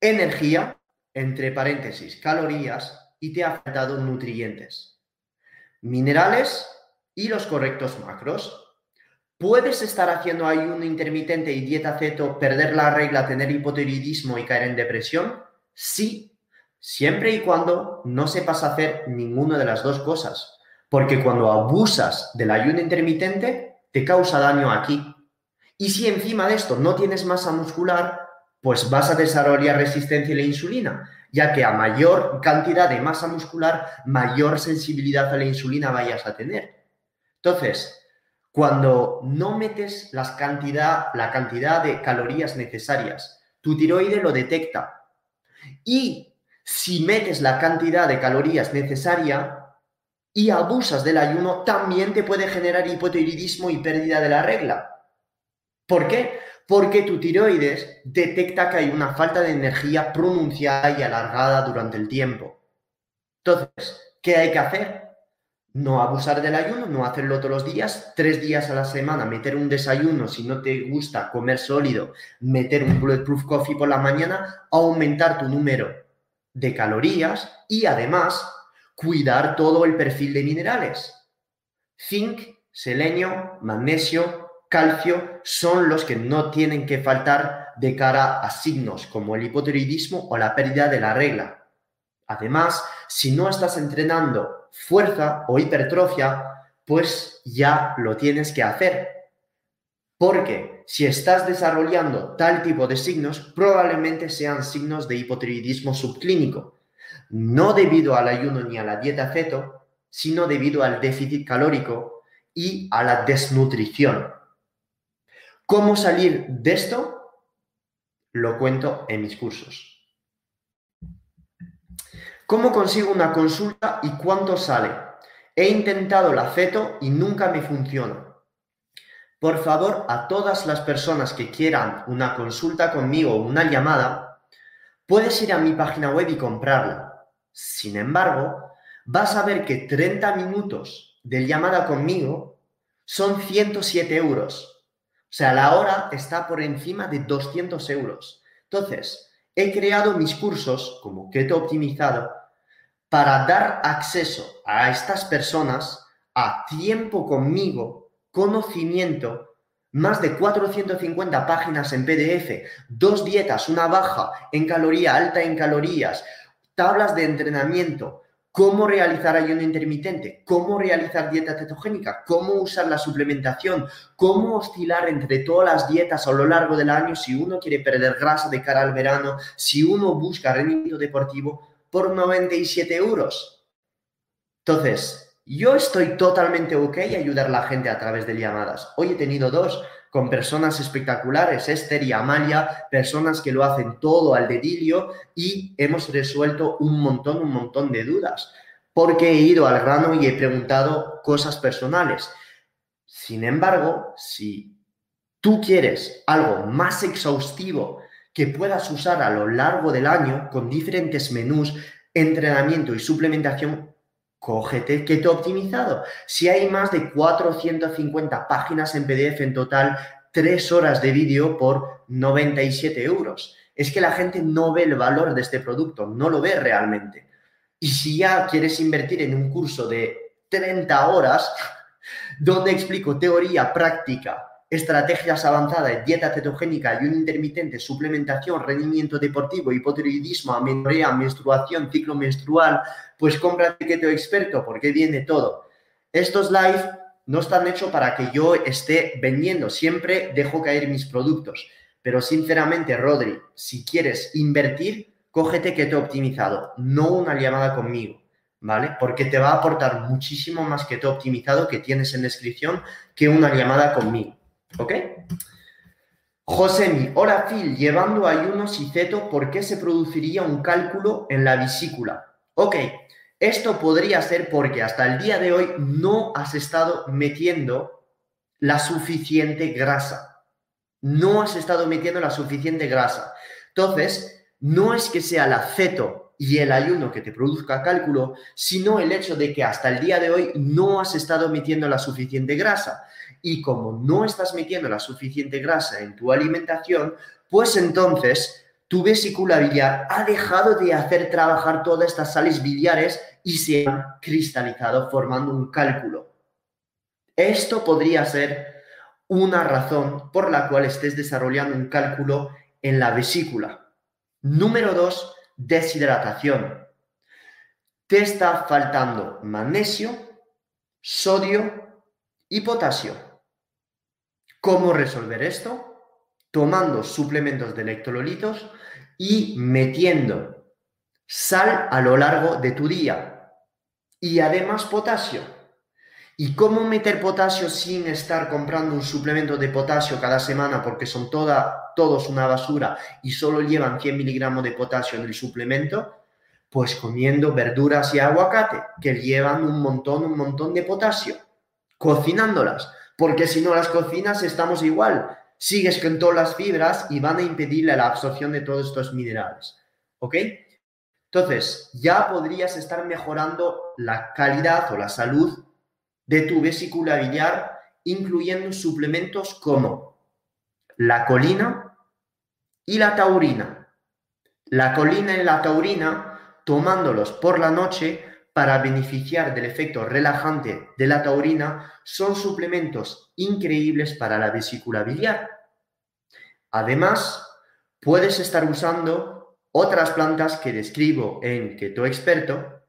energía, entre paréntesis, calorías, y te ha faltado nutrientes, minerales y los correctos macros. ¿Puedes estar haciendo ayuno intermitente y dieta ceto, perder la regla, tener hipotiroidismo y caer en depresión? Sí, siempre y cuando no sepas hacer ninguna de las dos cosas. Porque cuando abusas del ayuno intermitente, te causa daño aquí. Y si encima de esto no tienes masa muscular, pues vas a desarrollar resistencia a la insulina, ya que a mayor cantidad de masa muscular, mayor sensibilidad a la insulina vayas a tener. Entonces, cuando no metes cantidad, la cantidad de calorías necesarias, tu tiroide lo detecta. Y si metes la cantidad de calorías necesaria y abusas del ayuno, también te puede generar hipotiroidismo y pérdida de la regla. ¿Por qué? Porque tu tiroides detecta que hay una falta de energía pronunciada y alargada durante el tiempo. Entonces, ¿qué hay que hacer? No abusar del ayuno, no hacerlo todos los días, tres días a la semana, meter un desayuno, si no te gusta comer sólido, meter un bulletproof coffee por la mañana, aumentar tu número de calorías y además cuidar todo el perfil de minerales. Zinc, selenio, magnesio, calcio son los que no tienen que faltar de cara a signos como el hipotiroidismo o la pérdida de la regla. Además, si no estás entrenando fuerza o hipertrofia, pues ya lo tienes que hacer. Porque si estás desarrollando tal tipo de signos, probablemente sean signos de hipotiroidismo subclínico, no debido al ayuno ni a la dieta ceto, sino debido al déficit calórico y a la desnutrición. ¿Cómo salir de esto? Lo cuento en mis cursos. ¿Cómo consigo una consulta y cuánto sale? He intentado la feto y nunca me funciona. Por favor, a todas las personas que quieran una consulta conmigo o una llamada, puedes ir a mi página web y comprarla. Sin embargo, vas a ver que 30 minutos de llamada conmigo son 107 euros. O sea, la hora está por encima de 200 euros. Entonces, he creado mis cursos como Keto Optimizado para dar acceso a estas personas a tiempo conmigo, conocimiento, más de 450 páginas en PDF, dos dietas, una baja en caloría, alta en calorías, tablas de entrenamiento, cómo realizar ayuno intermitente, cómo realizar dieta cetogénica, cómo usar la suplementación, cómo oscilar entre todas las dietas a lo largo del año si uno quiere perder grasa de cara al verano, si uno busca rendimiento deportivo por 97 euros. Entonces, yo estoy totalmente ok ayudar a la gente a través de llamadas. Hoy he tenido dos con personas espectaculares, Esther y Amalia, personas que lo hacen todo al dedillo y hemos resuelto un montón, un montón de dudas, porque he ido al grano y he preguntado cosas personales. Sin embargo, si tú quieres algo más exhaustivo que puedas usar a lo largo del año con diferentes menús, entrenamiento y suplementación, cógete Keto Optimizado. Si hay más de 450 páginas en PDF en total, 3 horas de vídeo por 97 euros. Es que la gente no ve el valor de este producto, no lo ve realmente. Y si ya quieres invertir en un curso de 30 horas, donde explico teoría, práctica, estrategias avanzadas, dieta cetogénica, ayuno intermitente, suplementación, rendimiento deportivo, hipotiroidismo, amenorrea, menstruación, ciclo menstrual, pues cómprate Keto Experto porque viene todo. Estos live no están hechos para que yo esté vendiendo, siempre dejo caer mis productos. Pero sinceramente, Rodri, si quieres invertir, cógete Keto Optimizado, no una llamada conmigo. ¿vale? Porque te va a aportar muchísimo más Keto optimizado que tienes en descripción que una llamada conmigo. ¿Ok? Josemi, hola Phil, llevando ayunos y ceto, ¿por qué se produciría un cálculo en la vesícula? Ok, esto podría ser porque hasta el día de hoy no has estado metiendo la suficiente grasa. No has estado metiendo la suficiente grasa. Entonces, no es que sea la ceto y el ayuno que te produzca cálculo, sino el hecho de que hasta el día de hoy no has estado metiendo la suficiente grasa y como no estás metiendo la suficiente grasa en tu alimentación, pues entonces tu vesícula biliar ha dejado de hacer trabajar todas estas sales biliares y se han cristalizado formando un cálculo. Esto podría ser una razón por la cual estés desarrollando un cálculo en la vesícula. Número dos, deshidratación. Te está faltando magnesio, sodio y potasio. ¿Cómo resolver esto? Tomando suplementos de electrolitos y metiendo sal a lo largo de tu día. Y además potasio. ¿Y cómo meter potasio sin estar comprando un suplemento de potasio cada semana porque son toda, todos una basura y solo llevan 100 miligramos de potasio en el suplemento? Pues comiendo verduras y aguacate que llevan un montón, un montón de potasio. Cocinándolas, porque si no las cocinas estamos igual. Sigues con todas las fibras y van a impedirle la absorción de todos estos minerales. ¿Ok? Entonces, ya podrías estar mejorando la calidad o la salud de tu vesícula biliar, incluyendo suplementos como la colina y la taurina. La colina y la taurina, tomándolos por la noche para beneficiar del efecto relajante de la taurina, son suplementos increíbles para la vesícula biliar. Además, puedes estar usando otras plantas que describo en Keto Experto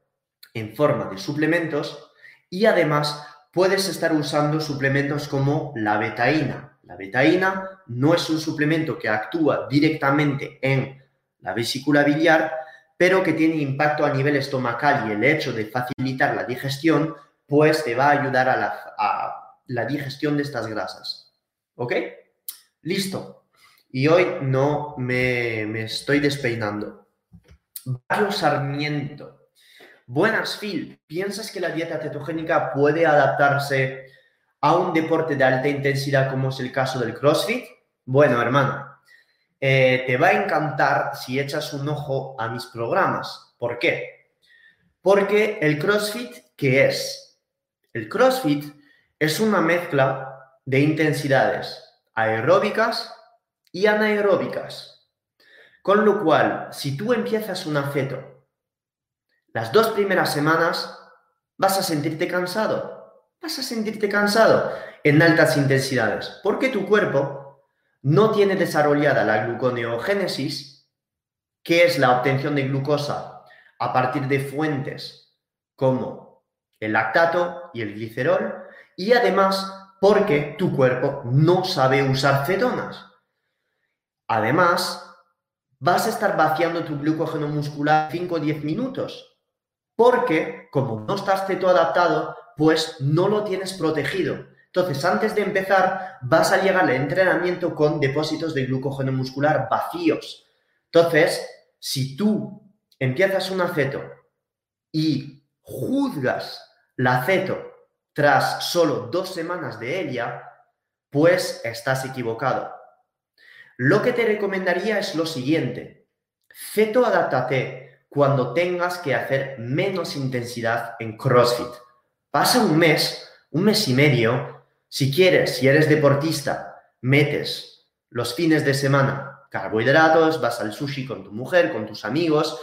en forma de suplementos y además puedes estar usando suplementos como la betaína. La betaína no es un suplemento que actúa directamente en la vesícula biliar, pero que tiene impacto a nivel estomacal y el hecho de facilitar la digestión, pues te va a ayudar a la, digestión de estas grasas. ¿Ok? Listo. Y hoy no me, estoy despeinando. Barrio Sarmiento Buenas, Phil. ¿Piensas que la dieta cetogénica puede adaptarse a un deporte de alta intensidad como es el caso del CrossFit? Bueno, hermano, eh, te va a encantar si echas un ojo a mis programas. ¿Por qué? Porque el CrossFit, ¿qué es? El CrossFit es una mezcla de intensidades aeróbicas y anaeróbicas. Con lo cual, si tú empiezas una ceto las dos primeras semanas vas a sentirte cansado. Vas a sentirte cansado en altas intensidades, porque tu cuerpo no tiene desarrollada la gluconeogénesis, que es la obtención de glucosa a partir de fuentes como el lactato y el glicerol, y además porque tu cuerpo no sabe usar cetonas. Además, vas a estar vaciando tu glucógeno muscular 5 o 10 minutos porque como no estás ceto adaptado, pues no lo tienes protegido. Entonces, antes de empezar, vas a llegar al entrenamiento con depósitos de glucógeno muscular vacíos. Entonces, si tú empiezas un aceto y juzgas la aceto tras solo dos semanas de ella, pues estás equivocado. Lo que te recomendaría es lo siguiente. Ceto adáptate cuando tengas que hacer menos intensidad en CrossFit. Pasa un mes, un mes y medio, si quieres, si eres deportista, metes los fines de semana carbohidratos, vas al sushi con tu mujer, con tus amigos,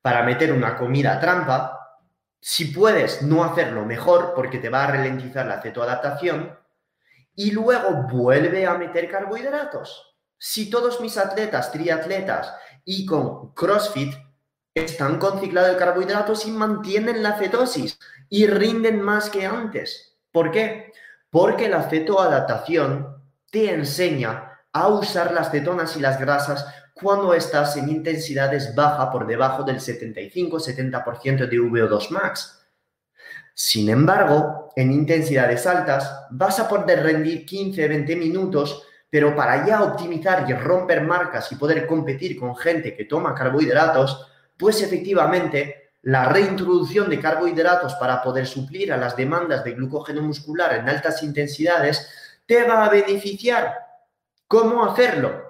para meter una comida trampa. Si puedes no hacerlo mejor porque te va a ralentizar la cetoadaptación y luego vuelve a meter carbohidratos. Si todos mis atletas, triatletas y con CrossFit están con ciclado de carbohidratos y mantienen la cetosis y rinden más que antes. ¿Por qué? Porque la cetoadaptación te enseña a usar las cetonas y las grasas cuando estás en intensidades bajas por debajo del 75-70% de VO2 max. Sin embargo, en intensidades altas vas a poder rendir 15-20 minutos, pero para ya optimizar y romper marcas y poder competir con gente que toma carbohidratos, pues efectivamente la reintroducción de carbohidratos para poder suplir a las demandas de glucógeno muscular en altas intensidades te va a beneficiar. ¿Cómo hacerlo?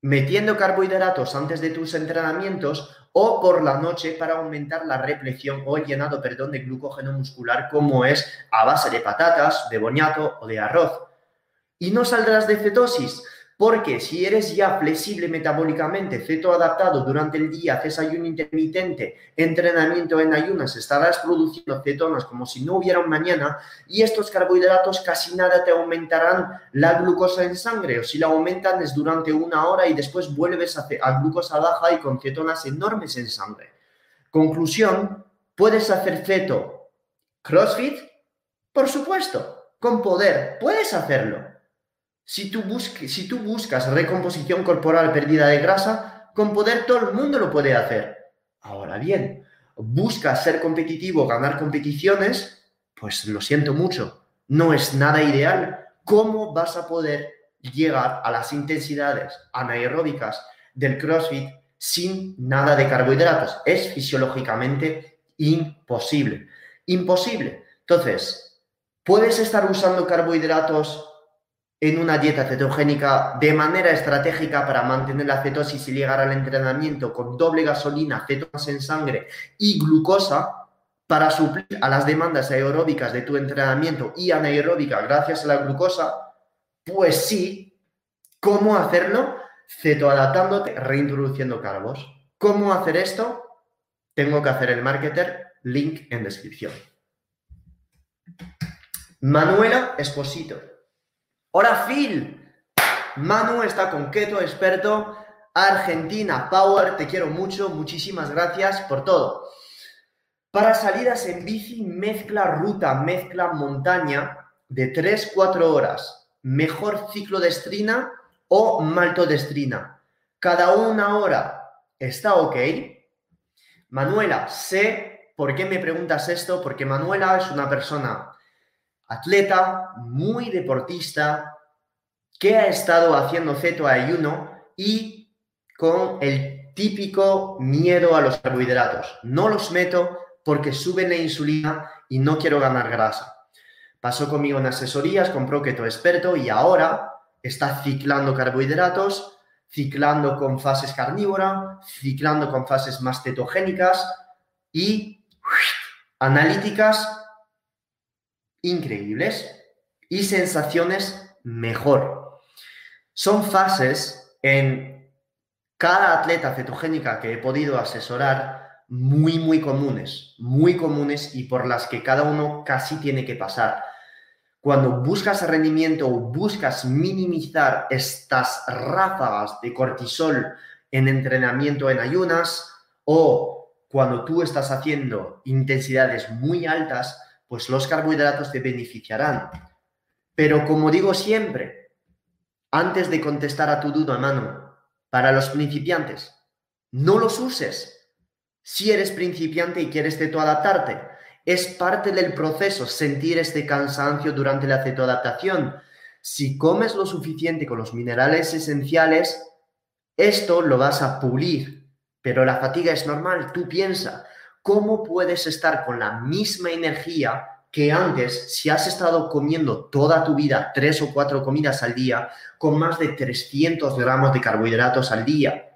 Metiendo carbohidratos antes de tus entrenamientos o por la noche para aumentar la repleción o el llenado, perdón, de glucógeno muscular como es a base de patatas, de boñato o de arroz. Y no saldrás de cetosis Porque si eres ya flexible metabólicamente, ceto adaptado durante el día, haces ayuno intermitente, entrenamiento en ayunas, estarás produciendo cetonas como si no hubiera un mañana y estos carbohidratos casi nada te aumentarán la glucosa en sangre o si la aumentan es durante una hora y después vuelves a, a glucosa baja y con cetonas enormes en sangre. Conclusión, ¿puedes hacer ceto CrossFit? Por supuesto, con poder, puedes hacerlo si tú, si tú buscas recomposición corporal, pérdida de grasa, con poder todo el mundo lo puede hacer. Ahora bien, buscas ser competitivo, ganar competiciones, pues lo siento mucho, no es nada ideal. ¿Cómo vas a poder llegar a las intensidades anaeróbicas del CrossFit sin nada de carbohidratos? Es fisiológicamente imposible. Imposible. Entonces, ¿puedes estar usando carbohidratos en una dieta cetogénica de manera estratégica para mantener la cetosis y llegar al entrenamiento con doble gasolina, cetonas en sangre y glucosa para suplir a las demandas aeróbicas de tu entrenamiento y anaeróbica gracias a la glucosa, pues sí. ¿Cómo hacerlo? Cetoadaptándote, reintroduciendo carbos. ¿Cómo hacer esto? Tengo que hacer el marketer, link en descripción. Manuela Esposito. Hola Phil, Manu está con Keto Experto, Argentina Power, te quiero mucho, muchísimas gracias por todo. Para salidas en bici, mezcla ruta, mezcla montaña de 3-4 horas. Mejor ciclo de estrina o maltodestrina. Cada una hora está ok. Manuela, sé por qué me preguntas esto, porque Manuela es una persona atleta, muy deportista, que ha estado haciendo ceto ayuno y con el típico miedo a los carbohidratos. No los meto porque suben la insulina y no quiero ganar grasa. Pasó conmigo en asesorías, compró keto experto y ahora está ciclando carbohidratos, ciclando con fases carnívora, ciclando con fases más cetogénicas y analíticas increíbles y sensaciones mejor. Son fases en cada atleta cetogénica que he podido asesorar muy, muy comunes, muy comunes y por las que cada uno casi tiene que pasar. Cuando buscas rendimiento o buscas minimizar estas ráfagas de cortisol en entrenamiento en ayunas o cuando tú estás haciendo intensidades muy altas, pues los carbohidratos te beneficiarán. Pero como digo siempre, antes de contestar a tu duda, mano, para los principiantes, no los uses. Si eres principiante y quieres cetoadaptarte, es parte del proceso sentir este cansancio durante la cetoadaptación. Si comes lo suficiente con los minerales esenciales, esto lo vas a pulir. Pero la fatiga es normal, tú piensa, ¿cómo puedes estar con la misma energía que antes si has estado comiendo toda tu vida tres o cuatro comidas al día con más de 300 gramos de carbohidratos al día?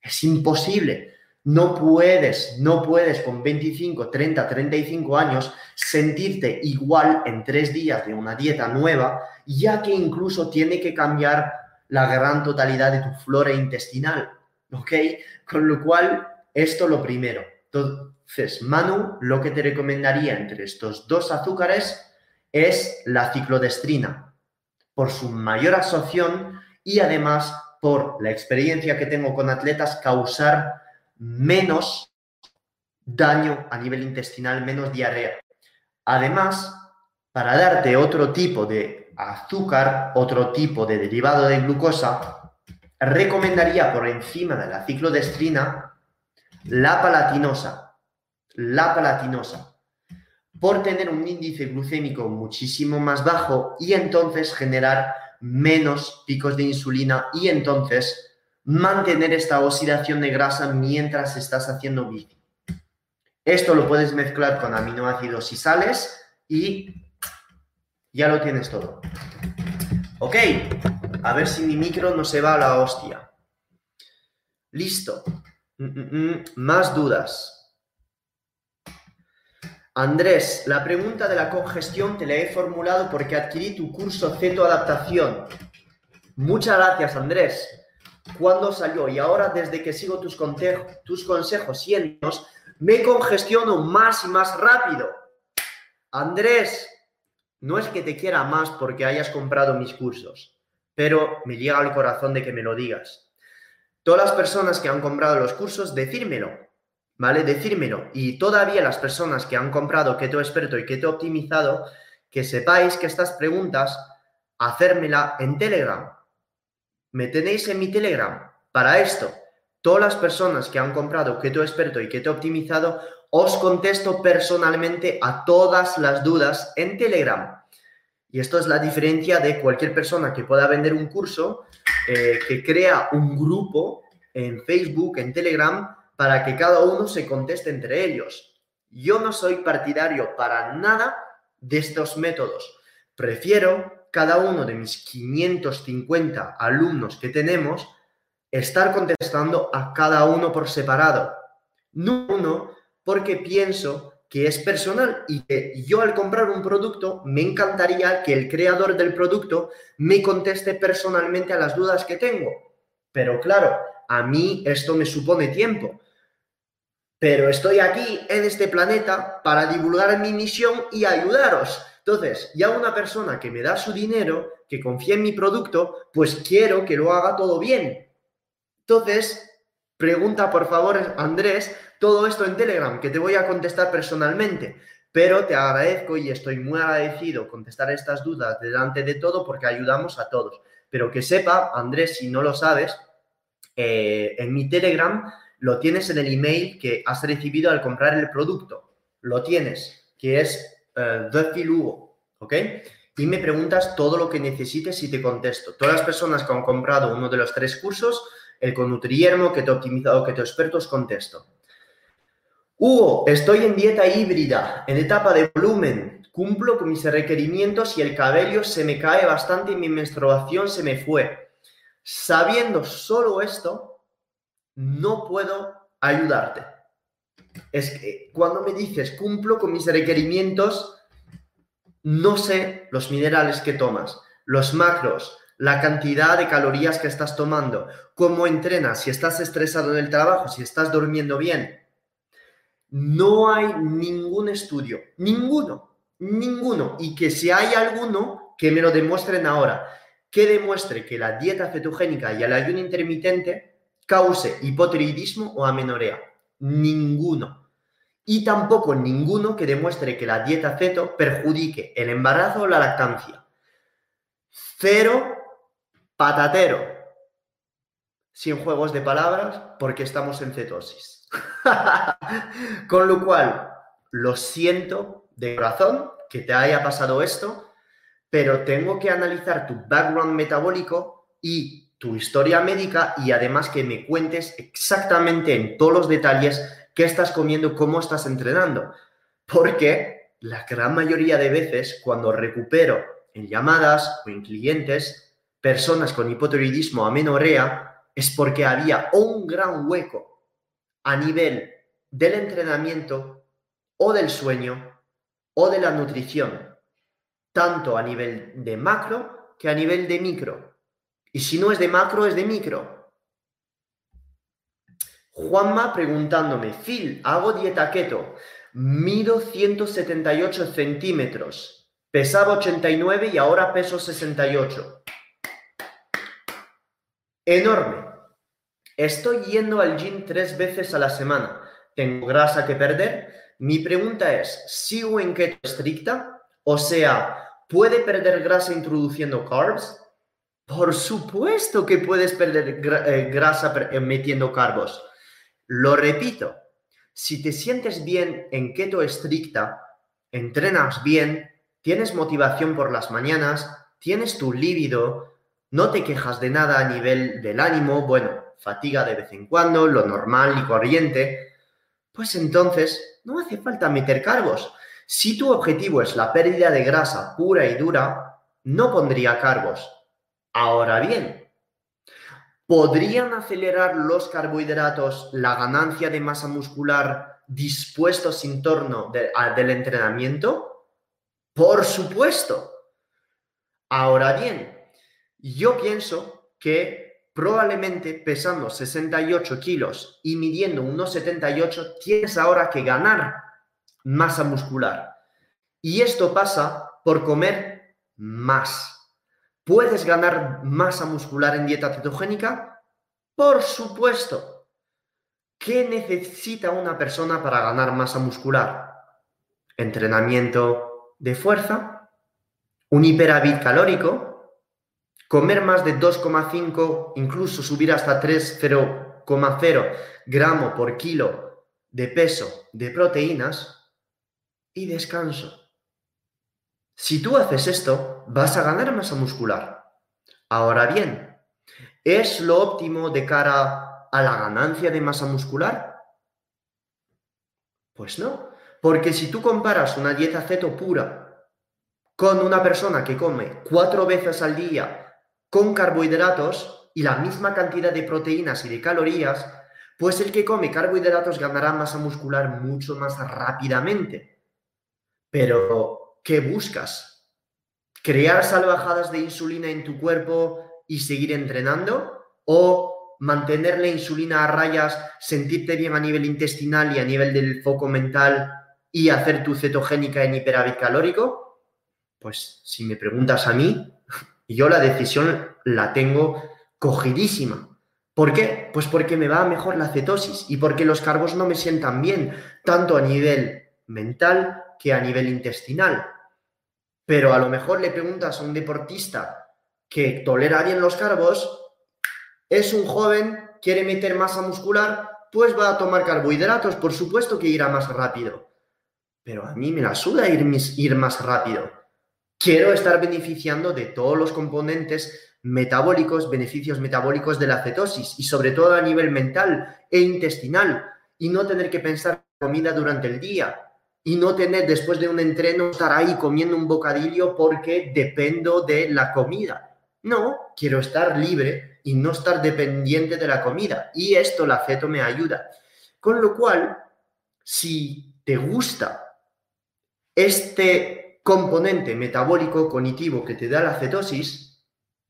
Es imposible. No puedes, no puedes con 25, 30, 35 años sentirte igual en tres días de una dieta nueva, ya que incluso tiene que cambiar la gran totalidad de tu flora intestinal. ¿Ok? Con lo cual, esto lo primero. Entonces, Manu, lo que te recomendaría entre estos dos azúcares es la ciclodestrina, por su mayor absorción y además por la experiencia que tengo con atletas, causar menos daño a nivel intestinal, menos diarrea. Además, para darte otro tipo de azúcar, otro tipo de derivado de glucosa, recomendaría por encima de la ciclodestrina la palatinosa la palatinosa, por tener un índice glucémico muchísimo más bajo y entonces generar menos picos de insulina y entonces mantener esta oxidación de grasa mientras estás haciendo bici. Esto lo puedes mezclar con aminoácidos y sales y ya lo tienes todo. Ok, a ver si mi micro no se va a la hostia. Listo. Mm, mm, mm. Más dudas. Andrés, la pregunta de la congestión te la he formulado porque adquirí tu curso Ceto Adaptación. Muchas gracias, Andrés. ¿Cuándo salió? Y ahora, desde que sigo tus, consejos y me congestiono más y más rápido. Andrés, no es que te quiera más porque hayas comprado mis cursos, pero me llega al corazón de que me lo digas. Todas las personas que han comprado los cursos, decírmelo, ¿vale? Decírmelo. Y todavía las personas que han comprado Keto Experto y Keto Optimizado, que sepáis que estas preguntas, hacérmela en Telegram. Me tenéis en mi Telegram para esto. Todas las personas que han comprado Keto Experto y Keto Optimizado, os contesto personalmente a todas las dudas en Telegram. Y esto es la diferencia de cualquier persona que pueda vender un curso, eh, que crea un grupo en Facebook, en Telegram, para que cada uno se conteste entre ellos. Yo no soy partidario para nada de estos métodos. Prefiero cada uno de mis 550 alumnos que tenemos estar contestando a cada uno por separado. No uno porque pienso que es personal y que yo al comprar un producto me encantaría que el creador del producto me conteste personalmente a las dudas que tengo. Pero claro, a mí esto me supone tiempo. Pero estoy aquí en este planeta para divulgar mi misión y ayudaros. Entonces, ya una persona que me da su dinero, que confía en mi producto, pues quiero que lo haga todo bien. Entonces, pregunta por favor, Andrés, todo esto en Telegram, que te voy a contestar personalmente. Pero te agradezco y estoy muy agradecido contestar estas dudas delante de todo porque ayudamos a todos. Pero que sepa, Andrés, si no lo sabes, eh, en mi Telegram lo tienes en el email que has recibido al comprar el producto. Lo tienes, que es uh, ¿ok? Y me preguntas todo lo que necesites y te contesto. Todas las personas que han comprado uno de los tres cursos el con Nutriermo, que te he optimizado, que te expertos, contesto. Hugo, estoy en dieta híbrida, en etapa de volumen, cumplo con mis requerimientos y el cabello se me cae bastante y mi menstruación se me fue. Sabiendo solo esto, no puedo ayudarte. Es que cuando me dices cumplo con mis requerimientos, no sé los minerales que tomas, los macros, la cantidad de calorías que estás tomando, cómo entrenas, si estás estresado en el trabajo, si estás durmiendo bien. No hay ningún estudio, ninguno, ninguno, y que si hay alguno, que me lo demuestren ahora, que demuestre que la dieta cetogénica y el ayuno intermitente cause hipotiroidismo o amenorea. Ninguno. Y tampoco ninguno que demuestre que la dieta ceto perjudique el embarazo o la lactancia. Cero Patatero. Sin juegos de palabras, porque estamos en cetosis. Con lo cual, lo siento de corazón que te haya pasado esto, pero tengo que analizar tu background metabólico y tu historia médica y además que me cuentes exactamente en todos los detalles qué estás comiendo, cómo estás entrenando. Porque la gran mayoría de veces cuando recupero en llamadas o en clientes, personas con hipotiroidismo amenorrea es porque había un gran hueco a nivel del entrenamiento o del sueño o de la nutrición, tanto a nivel de macro que a nivel de micro. Y si no es de macro, es de micro. Juanma preguntándome, Phil, hago dieta keto, mido 178 centímetros, pesaba 89 y ahora peso 68 enorme. Estoy yendo al gym tres veces a la semana. Tengo grasa que perder. Mi pregunta es, ¿sigo en keto estricta? O sea, ¿puede perder grasa introduciendo carbs? Por supuesto que puedes perder eh, grasa eh, metiendo carbos. Lo repito, si te sientes bien en keto estricta, entrenas bien, tienes motivación por las mañanas, tienes tu líbido, no te quejas de nada a nivel del ánimo, bueno, fatiga de vez en cuando, lo normal y corriente, pues entonces no hace falta meter cargos. Si tu objetivo es la pérdida de grasa pura y dura, no pondría cargos. Ahora bien, ¿podrían acelerar los carbohidratos la ganancia de masa muscular dispuestos en torno del entrenamiento? Por supuesto. Ahora bien, yo pienso que probablemente pesando 68 kilos y midiendo unos 78, tienes ahora que ganar masa muscular. Y esto pasa por comer más. ¿Puedes ganar masa muscular en dieta cetogénica? Por supuesto. ¿Qué necesita una persona para ganar masa muscular? Entrenamiento de fuerza, un hiperávit calórico, comer más de 2,5, incluso subir hasta 3,0 gramo por kilo de peso de proteínas y descanso. Si tú haces esto, vas a ganar masa muscular. Ahora bien, ¿es lo óptimo de cara a la ganancia de masa muscular? Pues no, porque si tú comparas una dieta ceto pura con una persona que come cuatro veces al día con carbohidratos y la misma cantidad de proteínas y de calorías, pues el que come carbohidratos ganará masa muscular mucho más rápidamente. Pero ¿qué buscas? ¿Crear salvajadas de insulina en tu cuerpo y seguir entrenando? ¿O mantener la insulina a rayas, sentirte bien a nivel intestinal y a nivel del foco mental y hacer tu cetogénica en hiperávit calórico? Pues si me preguntas a mí, yo la decisión la tengo cogidísima. ¿Por qué? Pues porque me va mejor la cetosis y porque los carbos no me sientan bien, tanto a nivel mental que a nivel intestinal. Pero a lo mejor le preguntas a un deportista que tolera bien los carbos, es un joven, quiere meter masa muscular, pues va a tomar carbohidratos, por supuesto que irá más rápido. Pero a mí me la suda ir más rápido. Quiero estar beneficiando de todos los componentes metabólicos, beneficios metabólicos de la cetosis y sobre todo a nivel mental e intestinal y no tener que pensar comida durante el día, y no tener después de un entreno estar ahí comiendo un bocadillo porque dependo de la comida. No, quiero estar libre y no estar dependiente de la comida. Y esto la ceto me ayuda. Con lo cual, si te gusta este componente metabólico cognitivo que te da la cetosis,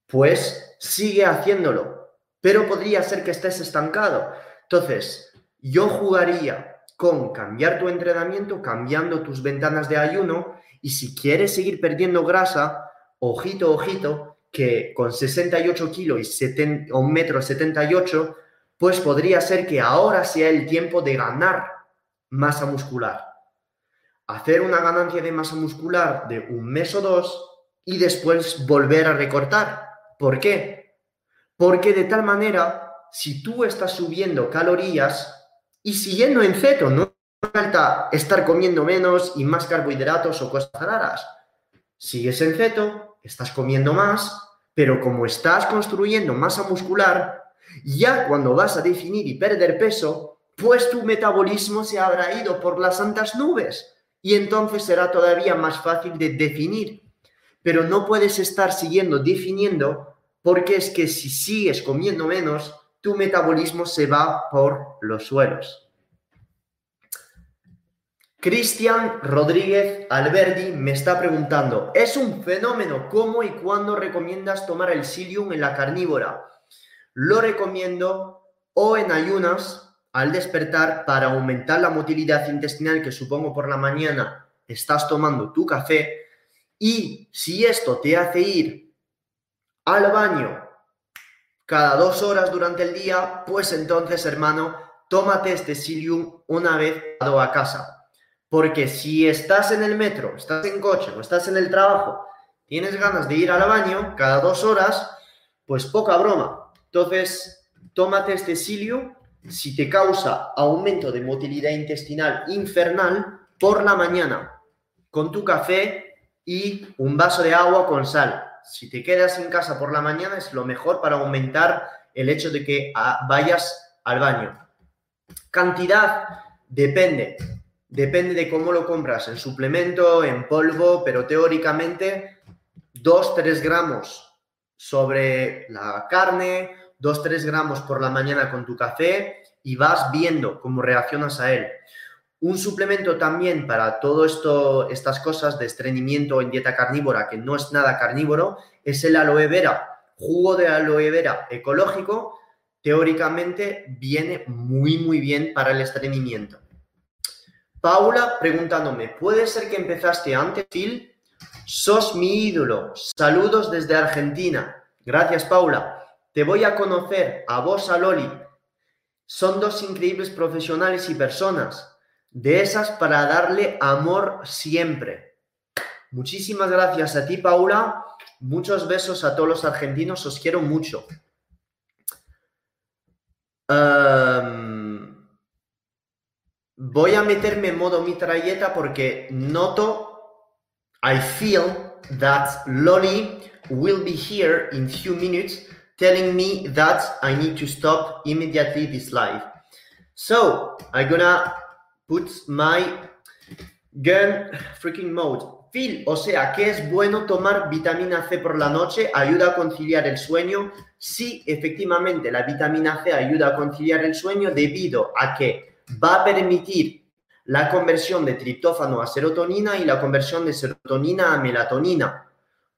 pues sigue haciéndolo. Pero podría ser que estés estancado. Entonces, yo jugaría con cambiar tu entrenamiento, cambiando tus ventanas de ayuno y si quieres seguir perdiendo grasa, ojito, ojito, que con 68 kilos y 70, un metro 78, pues podría ser que ahora sea el tiempo de ganar masa muscular. Hacer una ganancia de masa muscular de un mes o dos y después volver a recortar. ¿Por qué? Porque de tal manera, si tú estás subiendo calorías, y siguiendo en ceto, no falta estar comiendo menos y más carbohidratos o cosas raras. Sigues en ceto, estás comiendo más, pero como estás construyendo masa muscular, ya cuando vas a definir y perder peso, pues tu metabolismo se habrá ido por las santas nubes y entonces será todavía más fácil de definir. Pero no puedes estar siguiendo definiendo porque es que si sigues comiendo menos, tu metabolismo se va por los suelos. Cristian Rodríguez Alberdi me está preguntando, ¿es un fenómeno cómo y cuándo recomiendas tomar el psyllium en la carnívora? Lo recomiendo o en ayunas al despertar para aumentar la motilidad intestinal que supongo por la mañana estás tomando tu café y si esto te hace ir al baño cada dos horas durante el día, pues entonces, hermano, tómate este psyllium una vez a casa. Porque si estás en el metro, estás en coche o estás en el trabajo, tienes ganas de ir al baño cada dos horas, pues poca broma. Entonces, tómate este psyllium si te causa aumento de motilidad intestinal infernal por la mañana, con tu café y un vaso de agua con sal si te quedas en casa por la mañana es lo mejor para aumentar el hecho de que ah, vayas al baño. Cantidad depende, depende de cómo lo compras, en suplemento, en polvo, pero teóricamente 2-3 gramos sobre la carne, 2-3 gramos por la mañana con tu café y vas viendo cómo reaccionas a él. Un suplemento también para todo esto, estas cosas de estreñimiento en dieta carnívora, que no es nada carnívoro, es el aloe vera. jugo de aloe vera ecológico, teóricamente viene muy, muy bien para el estreñimiento. Paula preguntándome, ¿puede ser que empezaste antes, Phil? Sos mi ídolo. Saludos desde Argentina. Gracias, Paula. Te voy a conocer a vos, a Loli. Son dos increíbles profesionales y personas. De esas para darle amor siempre. Muchísimas gracias a ti, Paula. Muchos besos a todos los argentinos. Os quiero mucho. Em, voy a meterme en modo mitralleta porque noto, I feel that Loli will be here in few minutes telling me that I need to stop immediately this live. So I'm gonna put my gun freaking mode. Phil, o sea, que es bueno tomar vitamina C por la noche, ayuda a conciliar el sueño. Sí, efectivamente, la vitamina C ayuda a conciliar el sueño debido a que va a permitir la conversión de triptófano a serotonina y la conversión de serotonina a melatonina.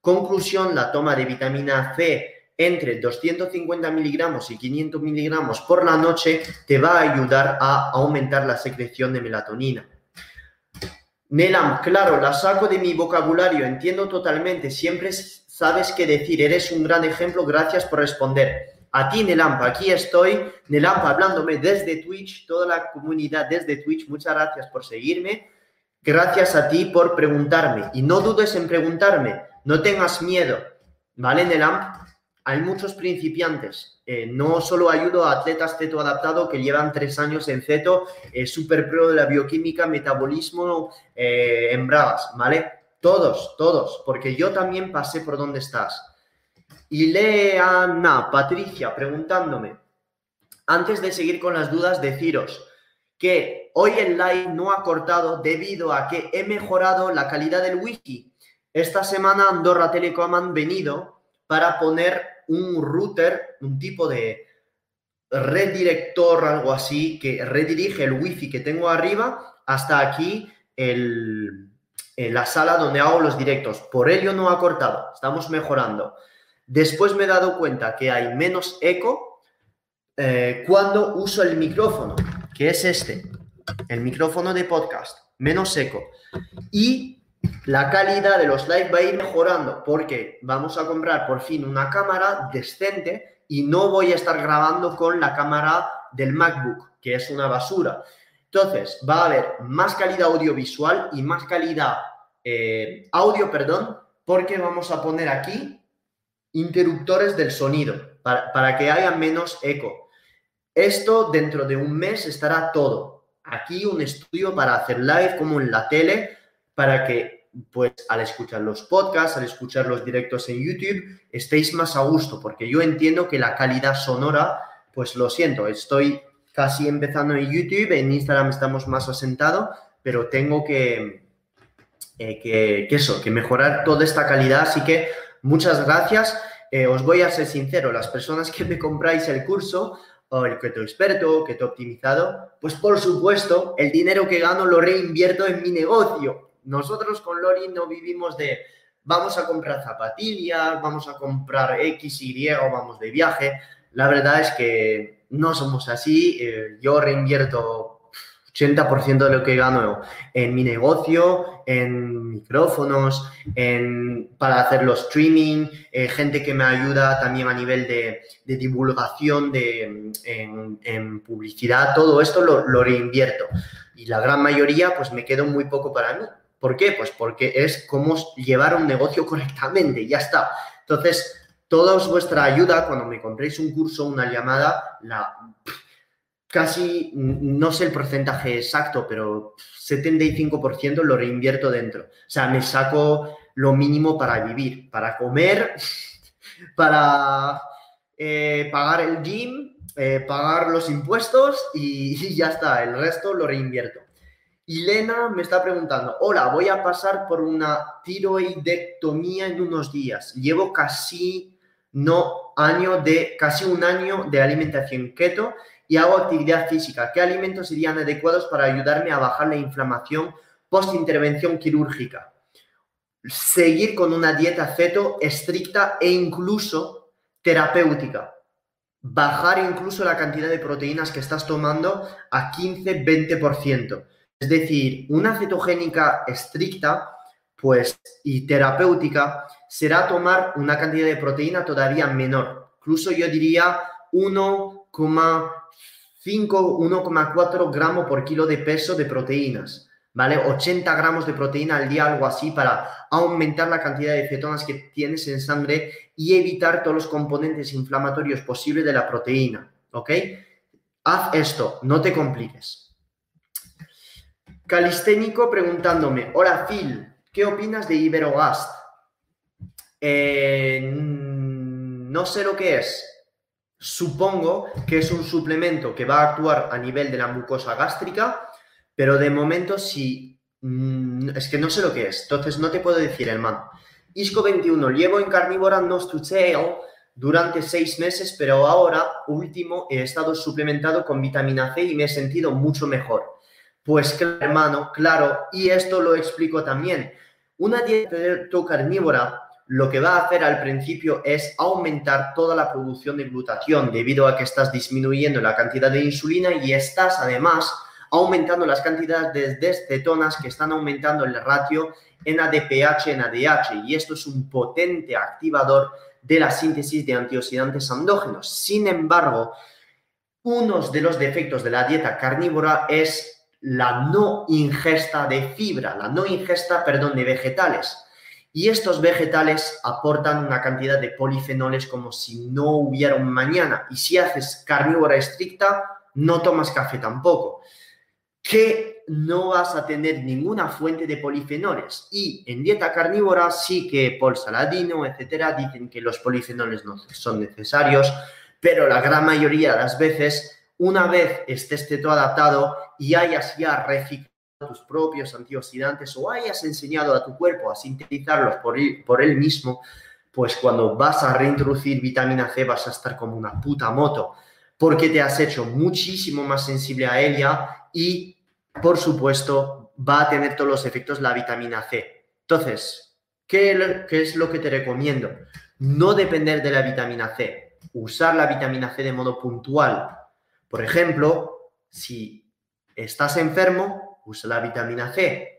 Conclusión, la toma de vitamina C entre 250 miligramos y 500 miligramos por la noche te va a ayudar a aumentar la secreción de melatonina. Nelam, claro, la saco de mi vocabulario, entiendo totalmente, siempre sabes qué decir, eres un gran ejemplo, gracias por responder. A ti, Nelamp, aquí estoy, Nelamp, hablándome desde Twitch, toda la comunidad desde Twitch, muchas gracias por seguirme, gracias a ti por preguntarme, y no dudes en preguntarme, no tengas miedo, ¿vale, Nelamp? Hay muchos principiantes. Eh, no solo ayudo a atletas ceto adaptado que llevan tres años en ceto, eh, super pro de la bioquímica, metabolismo eh, en ¿vale? Todos, todos, porque yo también pasé por donde estás. Y Leana, Patricia, preguntándome, antes de seguir con las dudas, deciros que hoy el live no ha cortado debido a que he mejorado la calidad del wiki. Esta semana Andorra Telecom han venido para poner un router, un tipo de redirector, algo así, que redirige el wifi que tengo arriba hasta aquí el, la sala donde hago los directos. Por ello no ha cortado, estamos mejorando. Después me he dado cuenta que hay menos eco eh, cuando uso el micrófono, que es este, el micrófono de podcast, menos eco. Y la calidad de los live va a ir mejorando porque vamos a comprar por fin una cámara decente y no voy a estar grabando con la cámara del MacBook, que es una basura. Entonces, va a haber más calidad audiovisual y más calidad eh, audio, perdón, porque vamos a poner aquí interruptores del sonido para, para que haya menos eco. Esto dentro de un mes estará todo. Aquí un estudio para hacer live como en la tele, para que pues al escuchar los podcasts, al escuchar los directos en YouTube, estéis más a gusto, porque yo entiendo que la calidad sonora, pues lo siento, estoy casi empezando en YouTube, en Instagram estamos más asentados, pero tengo que, eh, que, eso, que mejorar toda esta calidad, así que muchas gracias. Eh, os voy a ser sincero, las personas que me compráis el curso, o el que te experto, que te optimizado, pues por supuesto, el dinero que gano lo reinvierto en mi negocio nosotros con Lori no vivimos de vamos a comprar zapatillas, vamos a comprar X, Y o vamos de viaje. La verdad es que no somos así. Eh, yo reinvierto 80% de lo que gano en mi negocio, en micrófonos, en, para hacer los streaming, eh, gente que me ayuda también a nivel de, divulgación, de, en, publicidad, todo esto lo, lo reinvierto. Y la gran mayoría, pues me quedo muy poco para mí. ¿Por qué? Pues porque es cómo llevar un negocio correctamente, ya está. Entonces, toda vuestra ayuda, cuando me compréis un curso, una llamada, la casi, no sé el porcentaje exacto, pero 75% lo reinvierto dentro. O sea, me saco lo mínimo para vivir, para comer, para eh, pagar el gym, eh, pagar los impuestos y ya está, el resto lo reinvierto. Y Lena me está preguntando, hola, voy a pasar por una tiroidectomía en unos días. Llevo casi, no, año de, casi un año de alimentación keto y hago actividad física. ¿Qué alimentos serían adecuados para ayudarme a bajar la inflamación post-intervención quirúrgica? Seguir con una dieta keto estricta e incluso terapéutica. Bajar incluso la cantidad de proteínas que estás tomando a 15-20%. Es decir, una cetogénica estricta pues, y terapéutica será tomar una cantidad de proteína todavía menor. Incluso yo diría 1,5, 1,4 gramos por kilo de peso de proteínas. ¿vale? 80 gramos de proteína al día, algo así, para aumentar la cantidad de cetonas que tienes en sangre y evitar todos los componentes inflamatorios posibles de la proteína, ¿ok? Haz esto, no te compliques. Calisténico preguntándome, hola Phil, ¿qué opinas de Iberogast? Eh, no sé lo que es. Supongo que es un suplemento que va a actuar a nivel de la mucosa gástrica pero de momento sí, mm, es que no sé lo que es, entonces no te puedo decir, hermano. Isco 21, llevo en carnívora no to tail durante seis meses, pero ahora, último, he estado suplementado con vitamina C y me he sentido mucho mejor. Pues hermano, claro, y esto lo explico también. Una dieta carnívora lo que va a hacer al principio es aumentar toda la producción de glutatión debido a que estás disminuyendo la cantidad de insulina y estás además aumentando las cantidades de cetonas que están aumentando el ratio en ADPH en ADH y esto es un potente activador de la síntesis de antioxidantes endógenos. Sin embargo, uno de los defectos de la dieta carnívora es la no ingesta de fibra, la no ingesta, perdón, de vegetales. Y estos vegetales aportan una cantidad de polifenoles como si no hubiera mañana. Y si haces carnívora estricta, no tomas café tampoco que no vas a tener ninguna fuente de polifenoles. Y en dieta carnívora sí que Paul Saladino, etcétera, dicen que los polifenoles no son necesarios, pero la gran mayoría de las veces, una vez estés teto adaptado y hayas ya reciclado tus propios antioxidantes o hayas enseñado a tu cuerpo a sintetizarlos por por él mismo, pues cuando vas a reintroducir vitamina C vas a estar como una puta moto, porque te has hecho muchísimo más sensible a ella y, por supuesto, va a tener todos los efectos la vitamina C. Entonces, ¿qué, es lo que te recomiendo? No depender de la vitamina C, usar la vitamina C de modo puntual. Por ejemplo, si estás enfermo, usa la vitamina C.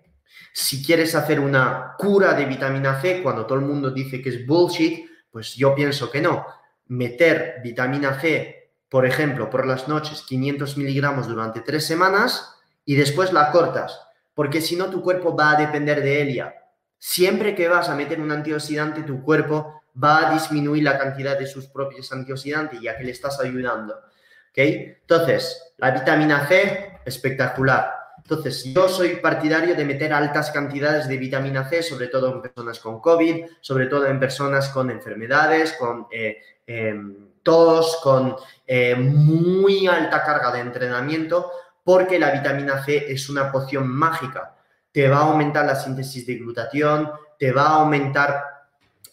Si quieres hacer una cura de vitamina C cuando todo el mundo dice que es bullshit, pues yo pienso que no. Meter vitamina C por ejemplo, por las noches 500 miligramos durante tres semanas y después la cortas, porque si no tu cuerpo va a depender de ella. Siempre que vas a meter un antioxidante, tu cuerpo va a disminuir la cantidad de sus propios antioxidantes, ya que le estás ayudando. ¿Ok? Entonces, la vitamina C, espectacular. Entonces, yo soy partidario de meter altas cantidades de vitamina C, sobre todo en personas con COVID, sobre todo en personas con enfermedades, con eh, em, tos, con eh, muy alta carga de entrenamiento, porque la vitamina C es una poción mágica. Te va a aumentar la síntesis de glutatión, te va a aumentar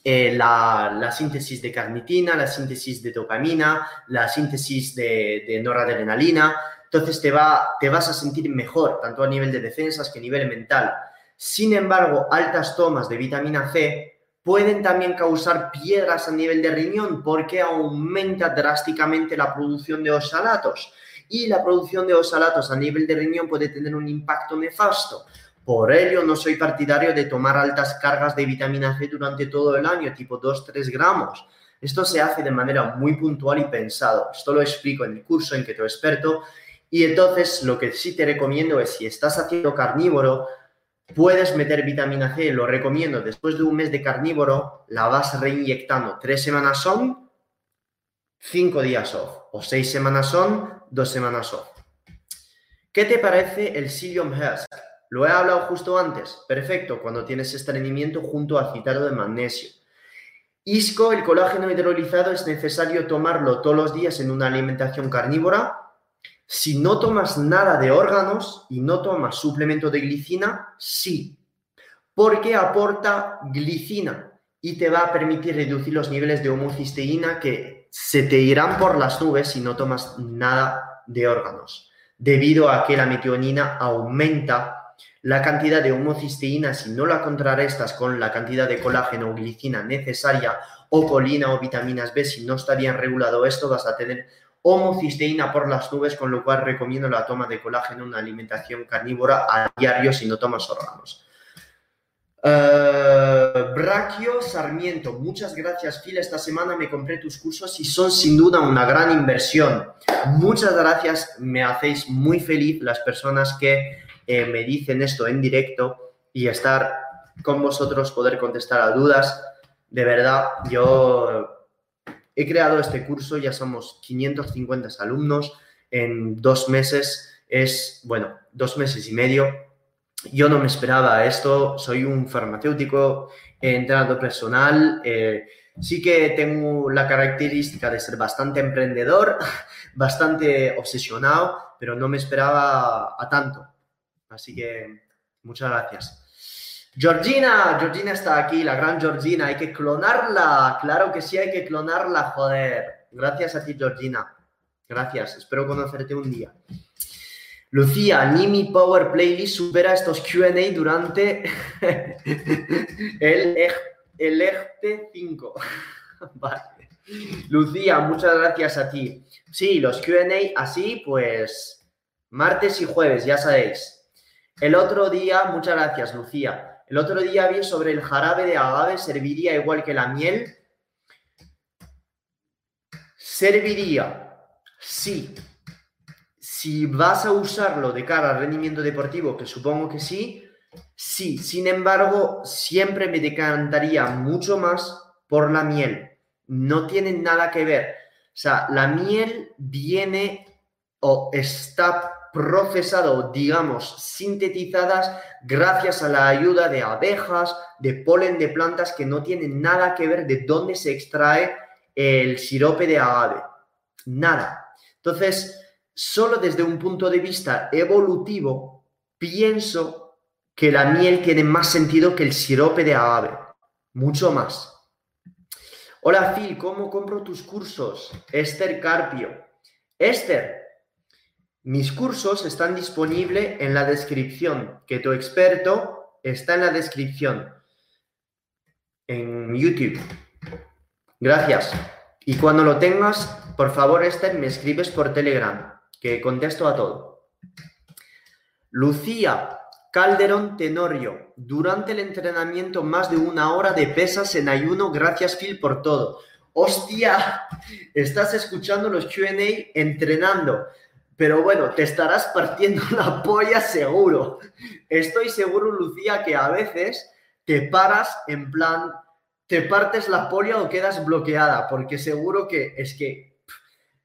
eh, la, síntesis de carnitina, la síntesis de dopamina, la síntesis de, de noradrenalina. Entonces te, va, te vas a sentir mejor, tanto a nivel de defensas que a nivel mental. Sin embargo, altas tomas de vitamina C pueden también causar piedras a nivel de riñón porque aumenta drásticamente la producción de oxalatos y la producción de oxalatos a nivel de riñón puede tener un impacto nefasto. Por ello, no soy partidario de tomar altas cargas de vitamina C durante todo el año, tipo 2-3 gramos. Esto se hace de manera muy puntual y pensado. Esto lo explico en el curso en que te experto. Y entonces, lo que sí te recomiendo es, si estás haciendo carnívoro, Puedes meter vitamina C, lo recomiendo. Después de un mes de carnívoro, la vas reinyectando. Tres semanas son, cinco días off. O seis semanas son, dos semanas off. ¿Qué te parece el Psyllium Husk? Lo he hablado justo antes. Perfecto, cuando tienes estreñimiento junto al citrato de magnesio. ISCO, el colágeno hidrolizado, es necesario tomarlo todos los días en una alimentación carnívora si no tomas nada de órganos y no tomas suplemento de glicina, sí, porque aporta glicina y te va a permitir reducir los niveles de homocisteína que se te irán por las nubes si no tomas nada de órganos, debido a que la metionina aumenta la cantidad de homocisteína, si no la contrarrestas con la cantidad de colágeno o glicina necesaria, o colina o vitaminas B, si no está bien regulado esto, vas a tener homocisteína por las nubes, con lo cual recomiendo la toma de colágeno, una alimentación carnívora a diario si no tomas órganos. Uh, Sarmiento, muchas gracias Phil, esta semana me compré tus cursos y son sin duda una gran inversión. Muchas gracias, me hacéis muy feliz las personas que eh, me dicen esto en directo y estar con vosotros, poder contestar a dudas. De verdad, yo he creado este curso, ya somos 550 alumnos en dos meses, es, bueno, dos meses y medio yo no me esperaba esto, soy un farmacéutico, entrenador personal, eh, sí que tengo la característica de ser bastante emprendedor, bastante obsesionado, pero no me esperaba a tanto. Así que muchas gracias. Georgina, Georgina está aquí, la gran Georgina, hay que clonarla, claro que sí, hay que clonarla, joder. Gracias a ti, Georgina. Gracias, espero conocerte un día. Lucía, ni mi Power Playlist supera estos QA durante el, el EGTE 5. vale. Lucía, muchas gracias a ti. Sí, los QA así, pues martes y jueves, ya sabéis. El otro día, muchas gracias, Lucía. El otro día vi sobre el jarabe de agave, ¿serviría igual que la miel? Serviría, sí, si vas a usarlo de cara al rendimiento deportivo, que supongo que sí, sí. Sin embargo, siempre me decantaría mucho más por la miel. No tiene nada que ver. O sea, la miel viene o está procesado, digamos, sintetizadas gracias a la ayuda de abejas, de polen de plantas que no tienen nada que ver de dónde se extrae el sirope de agave. Nada. Entonces, solo desde un punto de vista evolutivo, pienso que la miel tiene más sentido que el sirope de agave. Mucho más. Hola Phil, ¿cómo compro tus cursos? Esther Carpio. Esther, mis cursos están disponibles en la descripción. Que tu experto está en la descripción. En YouTube. Gracias. Y cuando lo tengas, por favor, Esther, me escribes por Telegram que contesto a todo. Lucía Calderón Tenorio, durante el entrenamiento más de una hora de pesas en ayuno, gracias Phil por todo. Hostia, estás escuchando los QA entrenando, pero bueno, te estarás partiendo la polla seguro. Estoy seguro, Lucía, que a veces te paras en plan, te partes la polla o quedas bloqueada, porque seguro que es que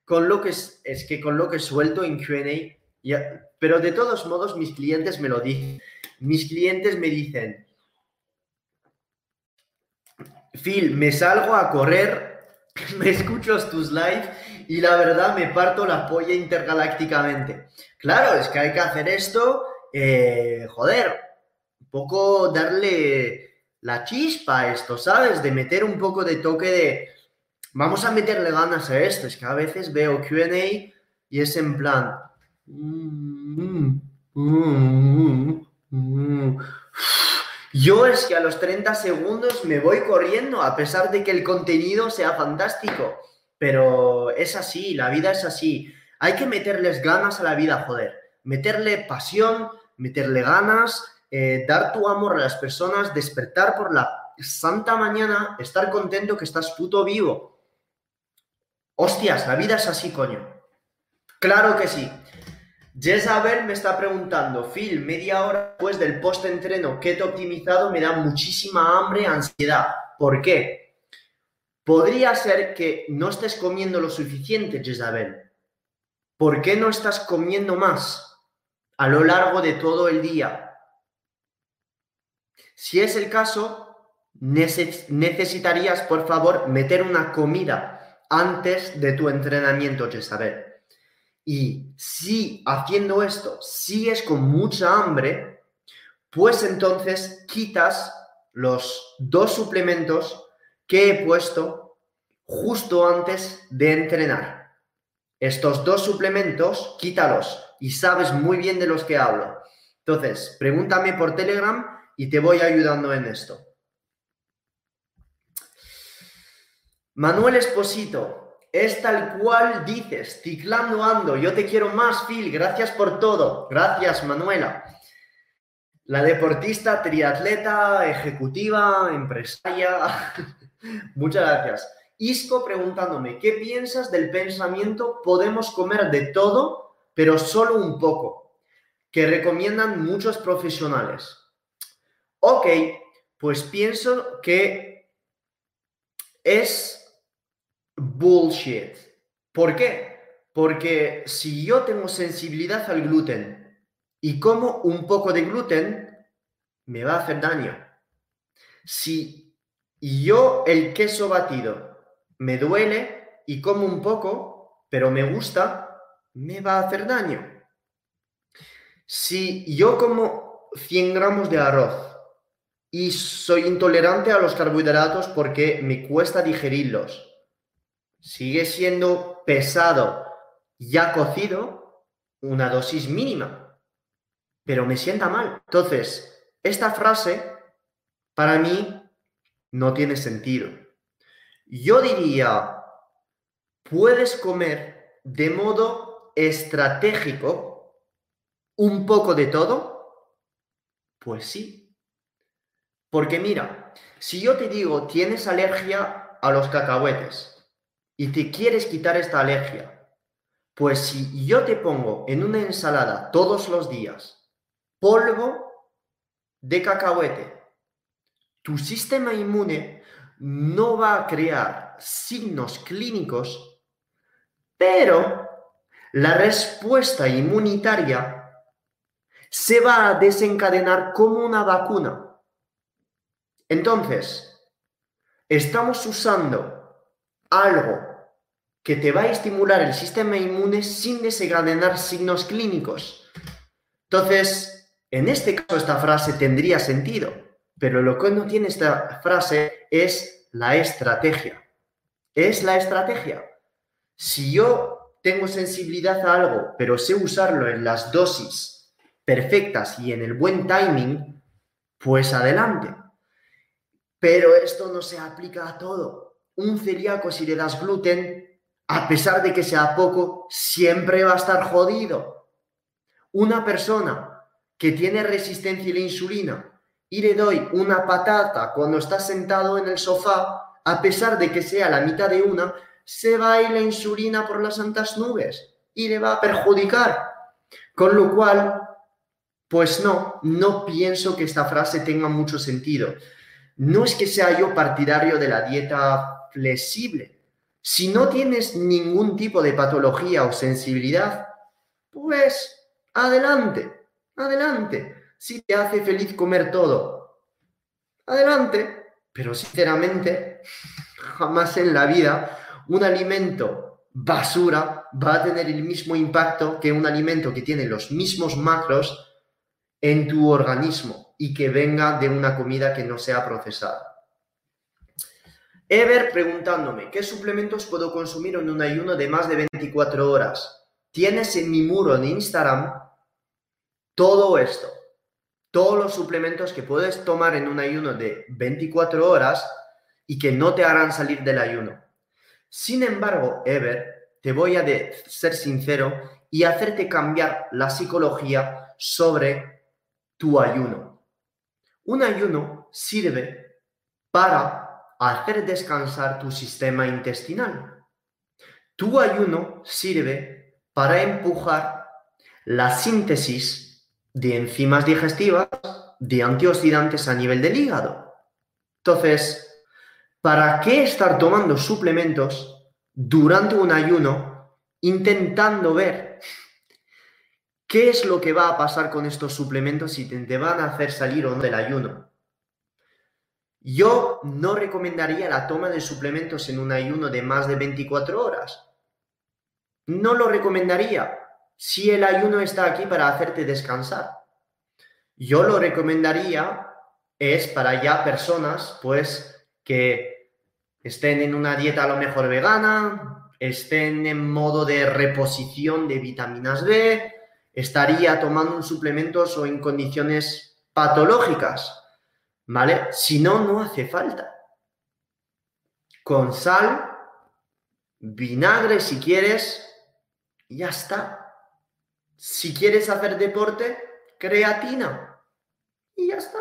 con lo que es, que con lo que suelto en QA, pero de todos modos mis clientes me lo dicen. Mis clientes me dicen, Phil, me salgo a correr, me escucho tus live y la verdad me parto la polla intergalácticamente. Claro, es que hay que hacer esto, eh, joder, un poco darle la chispa a esto, ¿sabes? De meter un poco de toque de, vamos a meterle ganas a esto. Es que a veces veo QA y es en plan. Yo es que a los 30 segundos me voy corriendo, a pesar de que el contenido sea fantástico. Pero es así, la vida es así. Hay que meterles ganas a la vida, joder. Meterle pasión, meterle ganas, eh, dar tu amor a las personas, despertar por la santa mañana, estar contento que estás puto vivo. Hostias, la vida es así, coño. Claro que sí. Jezabel me está preguntando, Phil, media hora después del post-entreno keto optimizado me da muchísima hambre, ansiedad. ¿Por qué? Podría ser que no estés comiendo lo suficiente, Jezabel. ¿Por qué no estás comiendo más a lo largo de todo el día? Si es el caso, necesitarías, por favor, meter una comida antes de tu entrenamiento, Jezabel. Y si haciendo esto sigues con mucha hambre, pues entonces quitas los dos suplementos que he puesto justo antes de entrenar. Estos dos suplementos, quítalos y sabes muy bien de los que hablo. Entonces, pregúntame por Telegram y te voy ayudando en esto. Manuel Esposito, es tal cual dices, ciclando ando, yo te quiero más, Phil, gracias por todo. Gracias, Manuela. La deportista, triatleta, ejecutiva, empresaria. Muchas gracias. Isco preguntándome, ¿qué piensas del pensamiento podemos comer de todo, pero solo un poco? Que recomiendan muchos profesionales. Ok, pues pienso que es bullshit. ¿Por qué? Porque si yo tengo sensibilidad al gluten y como un poco de gluten, me va a hacer daño. Si yo el queso batido me duele y como un poco, pero me gusta, me va a hacer daño. Si yo como 100 gramos de arroz y soy intolerante a los carbohidratos porque me cuesta digerirlos, sigue siendo pesado ya cocido una dosis mínima pero me sienta mal. Entonces, esta frase para mí no tiene sentido. Yo diría, puedes comer de modo estratégico un poco de todo. Pues sí. Porque mira, si yo te digo, tienes alergia a los cacahuetes y te quieres quitar esta alergia, pues si yo te pongo en una ensalada todos los días polvo de cacahuete. Tu sistema inmune no va a crear signos clínicos, pero la respuesta inmunitaria se va a desencadenar como una vacuna. Entonces, estamos usando algo que te va a estimular el sistema inmune sin desencadenar signos clínicos. Entonces, en este caso, esta frase tendría sentido, pero lo que no tiene esta frase es la estrategia. Es la estrategia. Si yo tengo sensibilidad a algo, pero sé usarlo en las dosis perfectas y en el buen timing, pues adelante. Pero esto no se aplica a todo. Un celíaco, si le das gluten, a pesar de que sea poco, siempre va a estar jodido. Una persona que tiene resistencia a la insulina y le doy una patata cuando está sentado en el sofá, a pesar de que sea la mitad de una, se va a ir la insulina por las santas nubes y le va a perjudicar. Con lo cual, pues no, no pienso que esta frase tenga mucho sentido. No es que sea yo partidario de la dieta flexible. Si no tienes ningún tipo de patología o sensibilidad, pues adelante adelante. Si te hace feliz comer todo, adelante. Pero sinceramente, jamás en la vida un alimento basura va a tener el mismo impacto que un alimento que tiene los mismos macros en tu organismo y que venga de una comida que no sea procesada. Ever preguntándome, ¿qué suplementos puedo consumir en un ayuno de más de 24 horas? Tienes en mi muro en Instagram todo esto, todos los suplementos que puedes tomar en un ayuno de 24 horas y que no te harán salir del ayuno. Sin embargo, Ever, te voy a ser sincero y hacerte cambiar la psicología sobre tu ayuno. Un ayuno sirve para hacer descansar tu sistema intestinal. Tu ayuno sirve para empujar la síntesis de enzimas digestivas, de antioxidantes a nivel del hígado. Entonces, ¿para qué estar tomando suplementos durante un ayuno intentando ver qué es lo que va a pasar con estos suplementos y te van a hacer salir o no del ayuno? Yo no recomendaría la toma de suplementos en un ayuno de más de 24 horas. No lo recomendaría si el ayuno está aquí para hacerte descansar. Yo lo recomendaría es para ya personas pues que estén en una dieta a lo mejor vegana, estén en modo de reposición de vitaminas B, estaría tomando un suplemento o en condiciones patológicas, ¿vale? Si no, no hace falta. Con sal, vinagre si quieres, y ya está. Si quieres hacer deporte, creatina. Y ya está.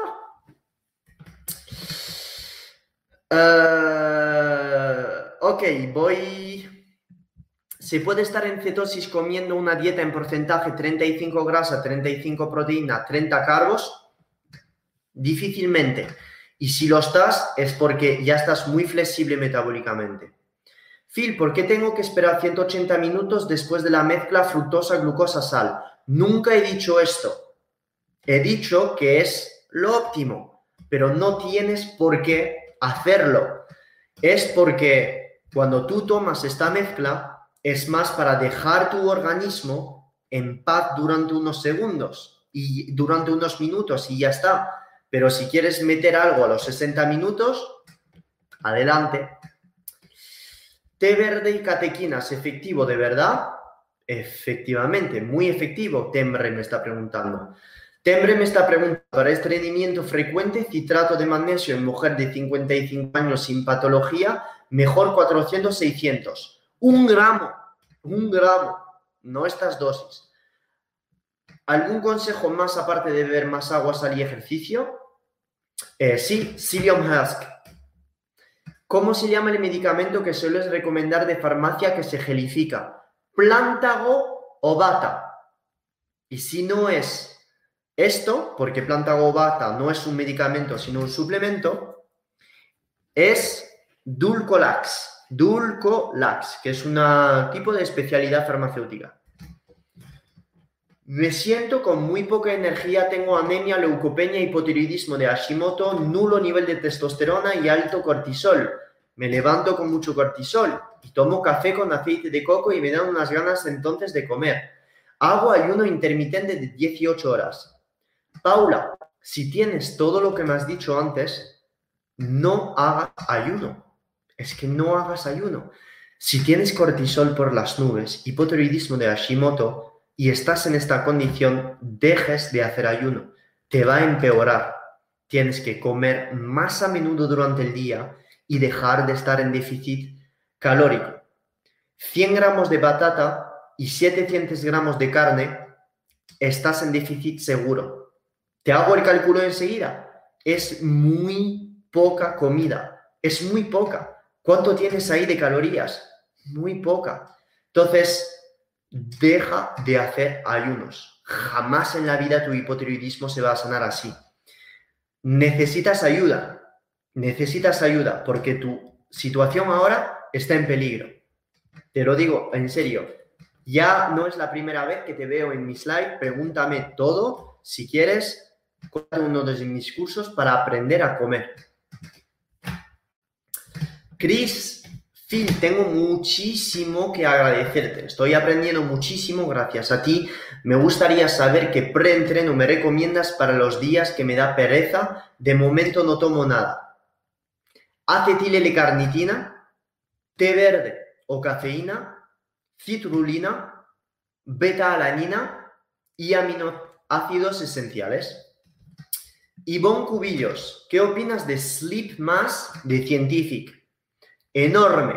Eh, ok, voy... ¿Se puede estar en cetosis comiendo una dieta en porcentaje 35 grasa, 35 proteína, 30 carbos? Difícilmente. Y si lo estás, es porque ya estás muy flexible metabólicamente. Phil, ¿por qué tengo que esperar 180 minutos después de la mezcla fructosa-glucosa-sal? Nunca he dicho esto. He dicho que es lo óptimo, pero no tienes por qué hacerlo. Es porque cuando tú tomas esta mezcla, es más para dejar tu organismo en paz durante unos segundos y durante unos minutos y ya está. Pero si quieres meter algo a los 60 minutos, adelante. Té verde y catequinas, ¿efectivo de verdad? Efectivamente, muy efectivo. Tembre me está preguntando. Tembre me está preguntando, estreñimiento frecuente, citrato de magnesio en mujer de 55 años sin patología, mejor 400-600. Un gramo, un gramo, no estas dosis. ¿Algún consejo más aparte de beber más agua, sal y ejercicio? Eh, sí, Silium Husk. ¿Cómo se llama el medicamento que sueles recomendar de farmacia que se gelifica? Plántago o bata. Y si no es esto, porque plántago o bata no es un medicamento sino un suplemento, es Dulcolax. Dulcolax, que es un tipo de especialidad farmacéutica. Me siento con muy poca energía, tengo anemia, leucopenia, hipotiroidismo de Hashimoto, nulo nivel de testosterona y alto cortisol. Me levanto con mucho cortisol y tomo café con aceite de coco y me dan unas ganas entonces de comer. Hago ayuno intermitente de 18 horas. Paula, si tienes todo lo que me has dicho antes, no hagas ayuno. Es que no hagas ayuno. Si tienes cortisol por las nubes, hipotiroidismo de Hashimoto, y estás en esta condición, dejes de hacer ayuno. Te va a empeorar. Tienes que comer más a menudo durante el día y dejar de estar en déficit calórico. 100 gramos de batata y 700 gramos de carne, estás en déficit seguro. Te hago el cálculo enseguida. Es muy poca comida. Es muy poca. ¿Cuánto tienes ahí de calorías? Muy poca. Entonces, deja de hacer ayunos. Jamás en la vida tu hipotiroidismo se va a sanar así. Necesitas ayuda. Necesitas ayuda porque tu situación ahora está en peligro. Te lo digo en serio. Ya no es la primera vez que te veo en mi slide. Pregúntame todo si quieres uno de mis cursos para aprender a comer. Chris Tengo muchísimo que agradecerte. Estoy aprendiendo muchísimo gracias a ti. Me gustaría saber qué preentreno me recomiendas para los días que me da pereza. De momento no tomo nada. Acetilelecarnitina, té verde o cafeína, citrulina, beta-alanina y aminoácidos esenciales. Ivonne Cubillos, ¿qué opinas de Sleep Mass de Scientific? Enorme.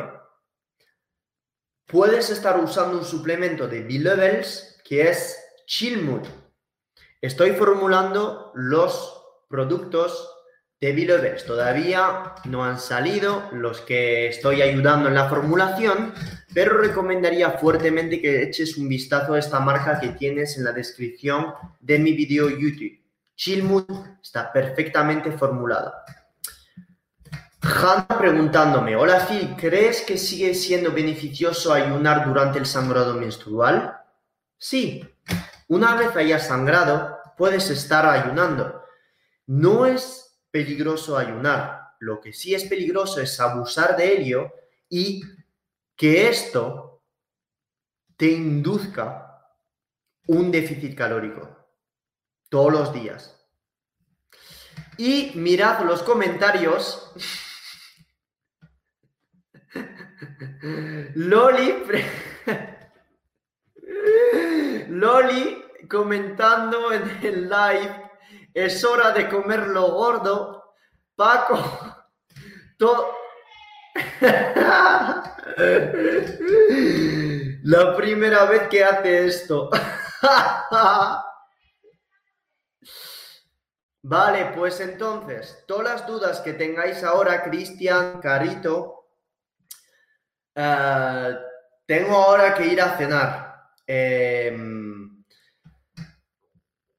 Puedes estar usando un suplemento de B-Levels que es Chillmood. Estoy formulando los productos de B-Levels. Todavía no han salido los que estoy ayudando en la formulación, pero recomendaría fuertemente que eches un vistazo a esta marca que tienes en la descripción de mi video YouTube. Chillmood está perfectamente formulada. Hanna preguntándome, hola Phil, ¿crees que sigue siendo beneficioso ayunar durante el sangrado menstrual? Sí, una vez hayas sangrado, puedes estar ayunando. No es peligroso ayunar, lo que sí es peligroso es abusar de helio y que esto te induzca un déficit calórico todos los días. Y mirad los comentarios Loli, Loli, comentando en el live, es hora de comer lo gordo. Paco, La primera vez que hace esto. Vale, pues entonces, todas las dudas que tengáis ahora, Cristian, Carito, eh, tengo ahora que ir a cenar. Em,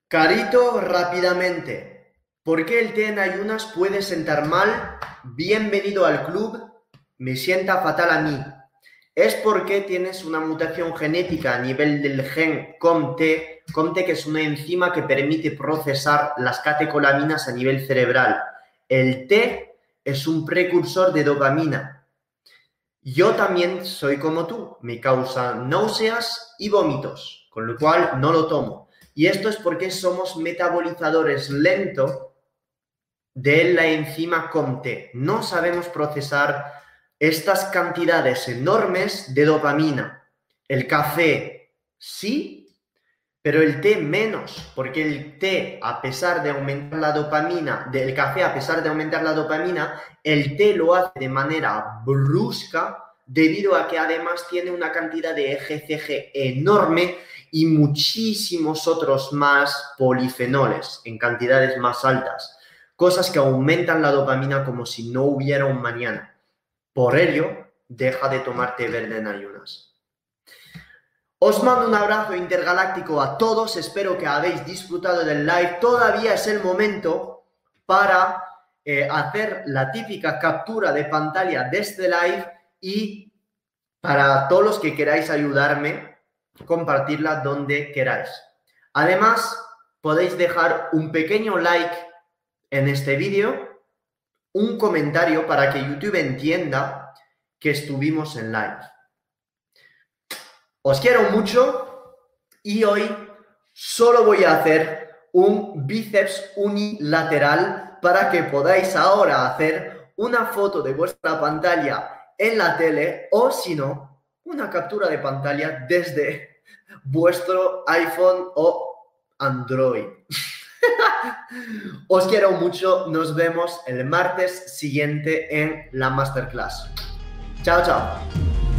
Carito, rápidamente, ¿por qué el té en ayunas puede sentar mal? Bienvenido al club, me sienta fatal a mí. Es porque tienes una mutación genética a nivel del gen COMT Conte que es una enzima que permite procesar las catecolaminas a nivel cerebral. El té es un precursor de dopamina. Yo también soy como tú, me causa náuseas y vómitos, con lo cual no lo tomo. Y esto es porque somos metabolizadores lentos de la enzima COMT. No sabemos procesar estas cantidades enormes de dopamina. El café sí, pero el té menos, porque el té, a pesar de aumentar la dopamina, del café, a pesar de aumentar la dopamina, el té lo hace de manera brusca debido a que además tiene una cantidad de EGCG enorme y muchísimos otros más polifenoles en cantidades más altas, cosas que aumentan la dopamina como si no hubiera un mañana. Por ello, deja de tomar té verde en ayunas. Os mando un abrazo intergaláctico a todos, espero que habéis disfrutado del live. Todavía es el momento para eh, hacer la típica captura de pantalla de este live y para todos los que queráis ayudarme, compartirla donde queráis. Además, podéis dejar un pequeño like en este vídeo, un comentario para que YouTube entienda que estuvimos en live. Os quiero mucho y hoy solo voy a hacer un bíceps unilateral para que podáis ahora hacer una foto de vuestra pantalla en la tele o si no, una captura de pantalla desde vuestro iPhone o Android. Os quiero mucho, nos vemos el martes siguiente en la masterclass. Chao, chao.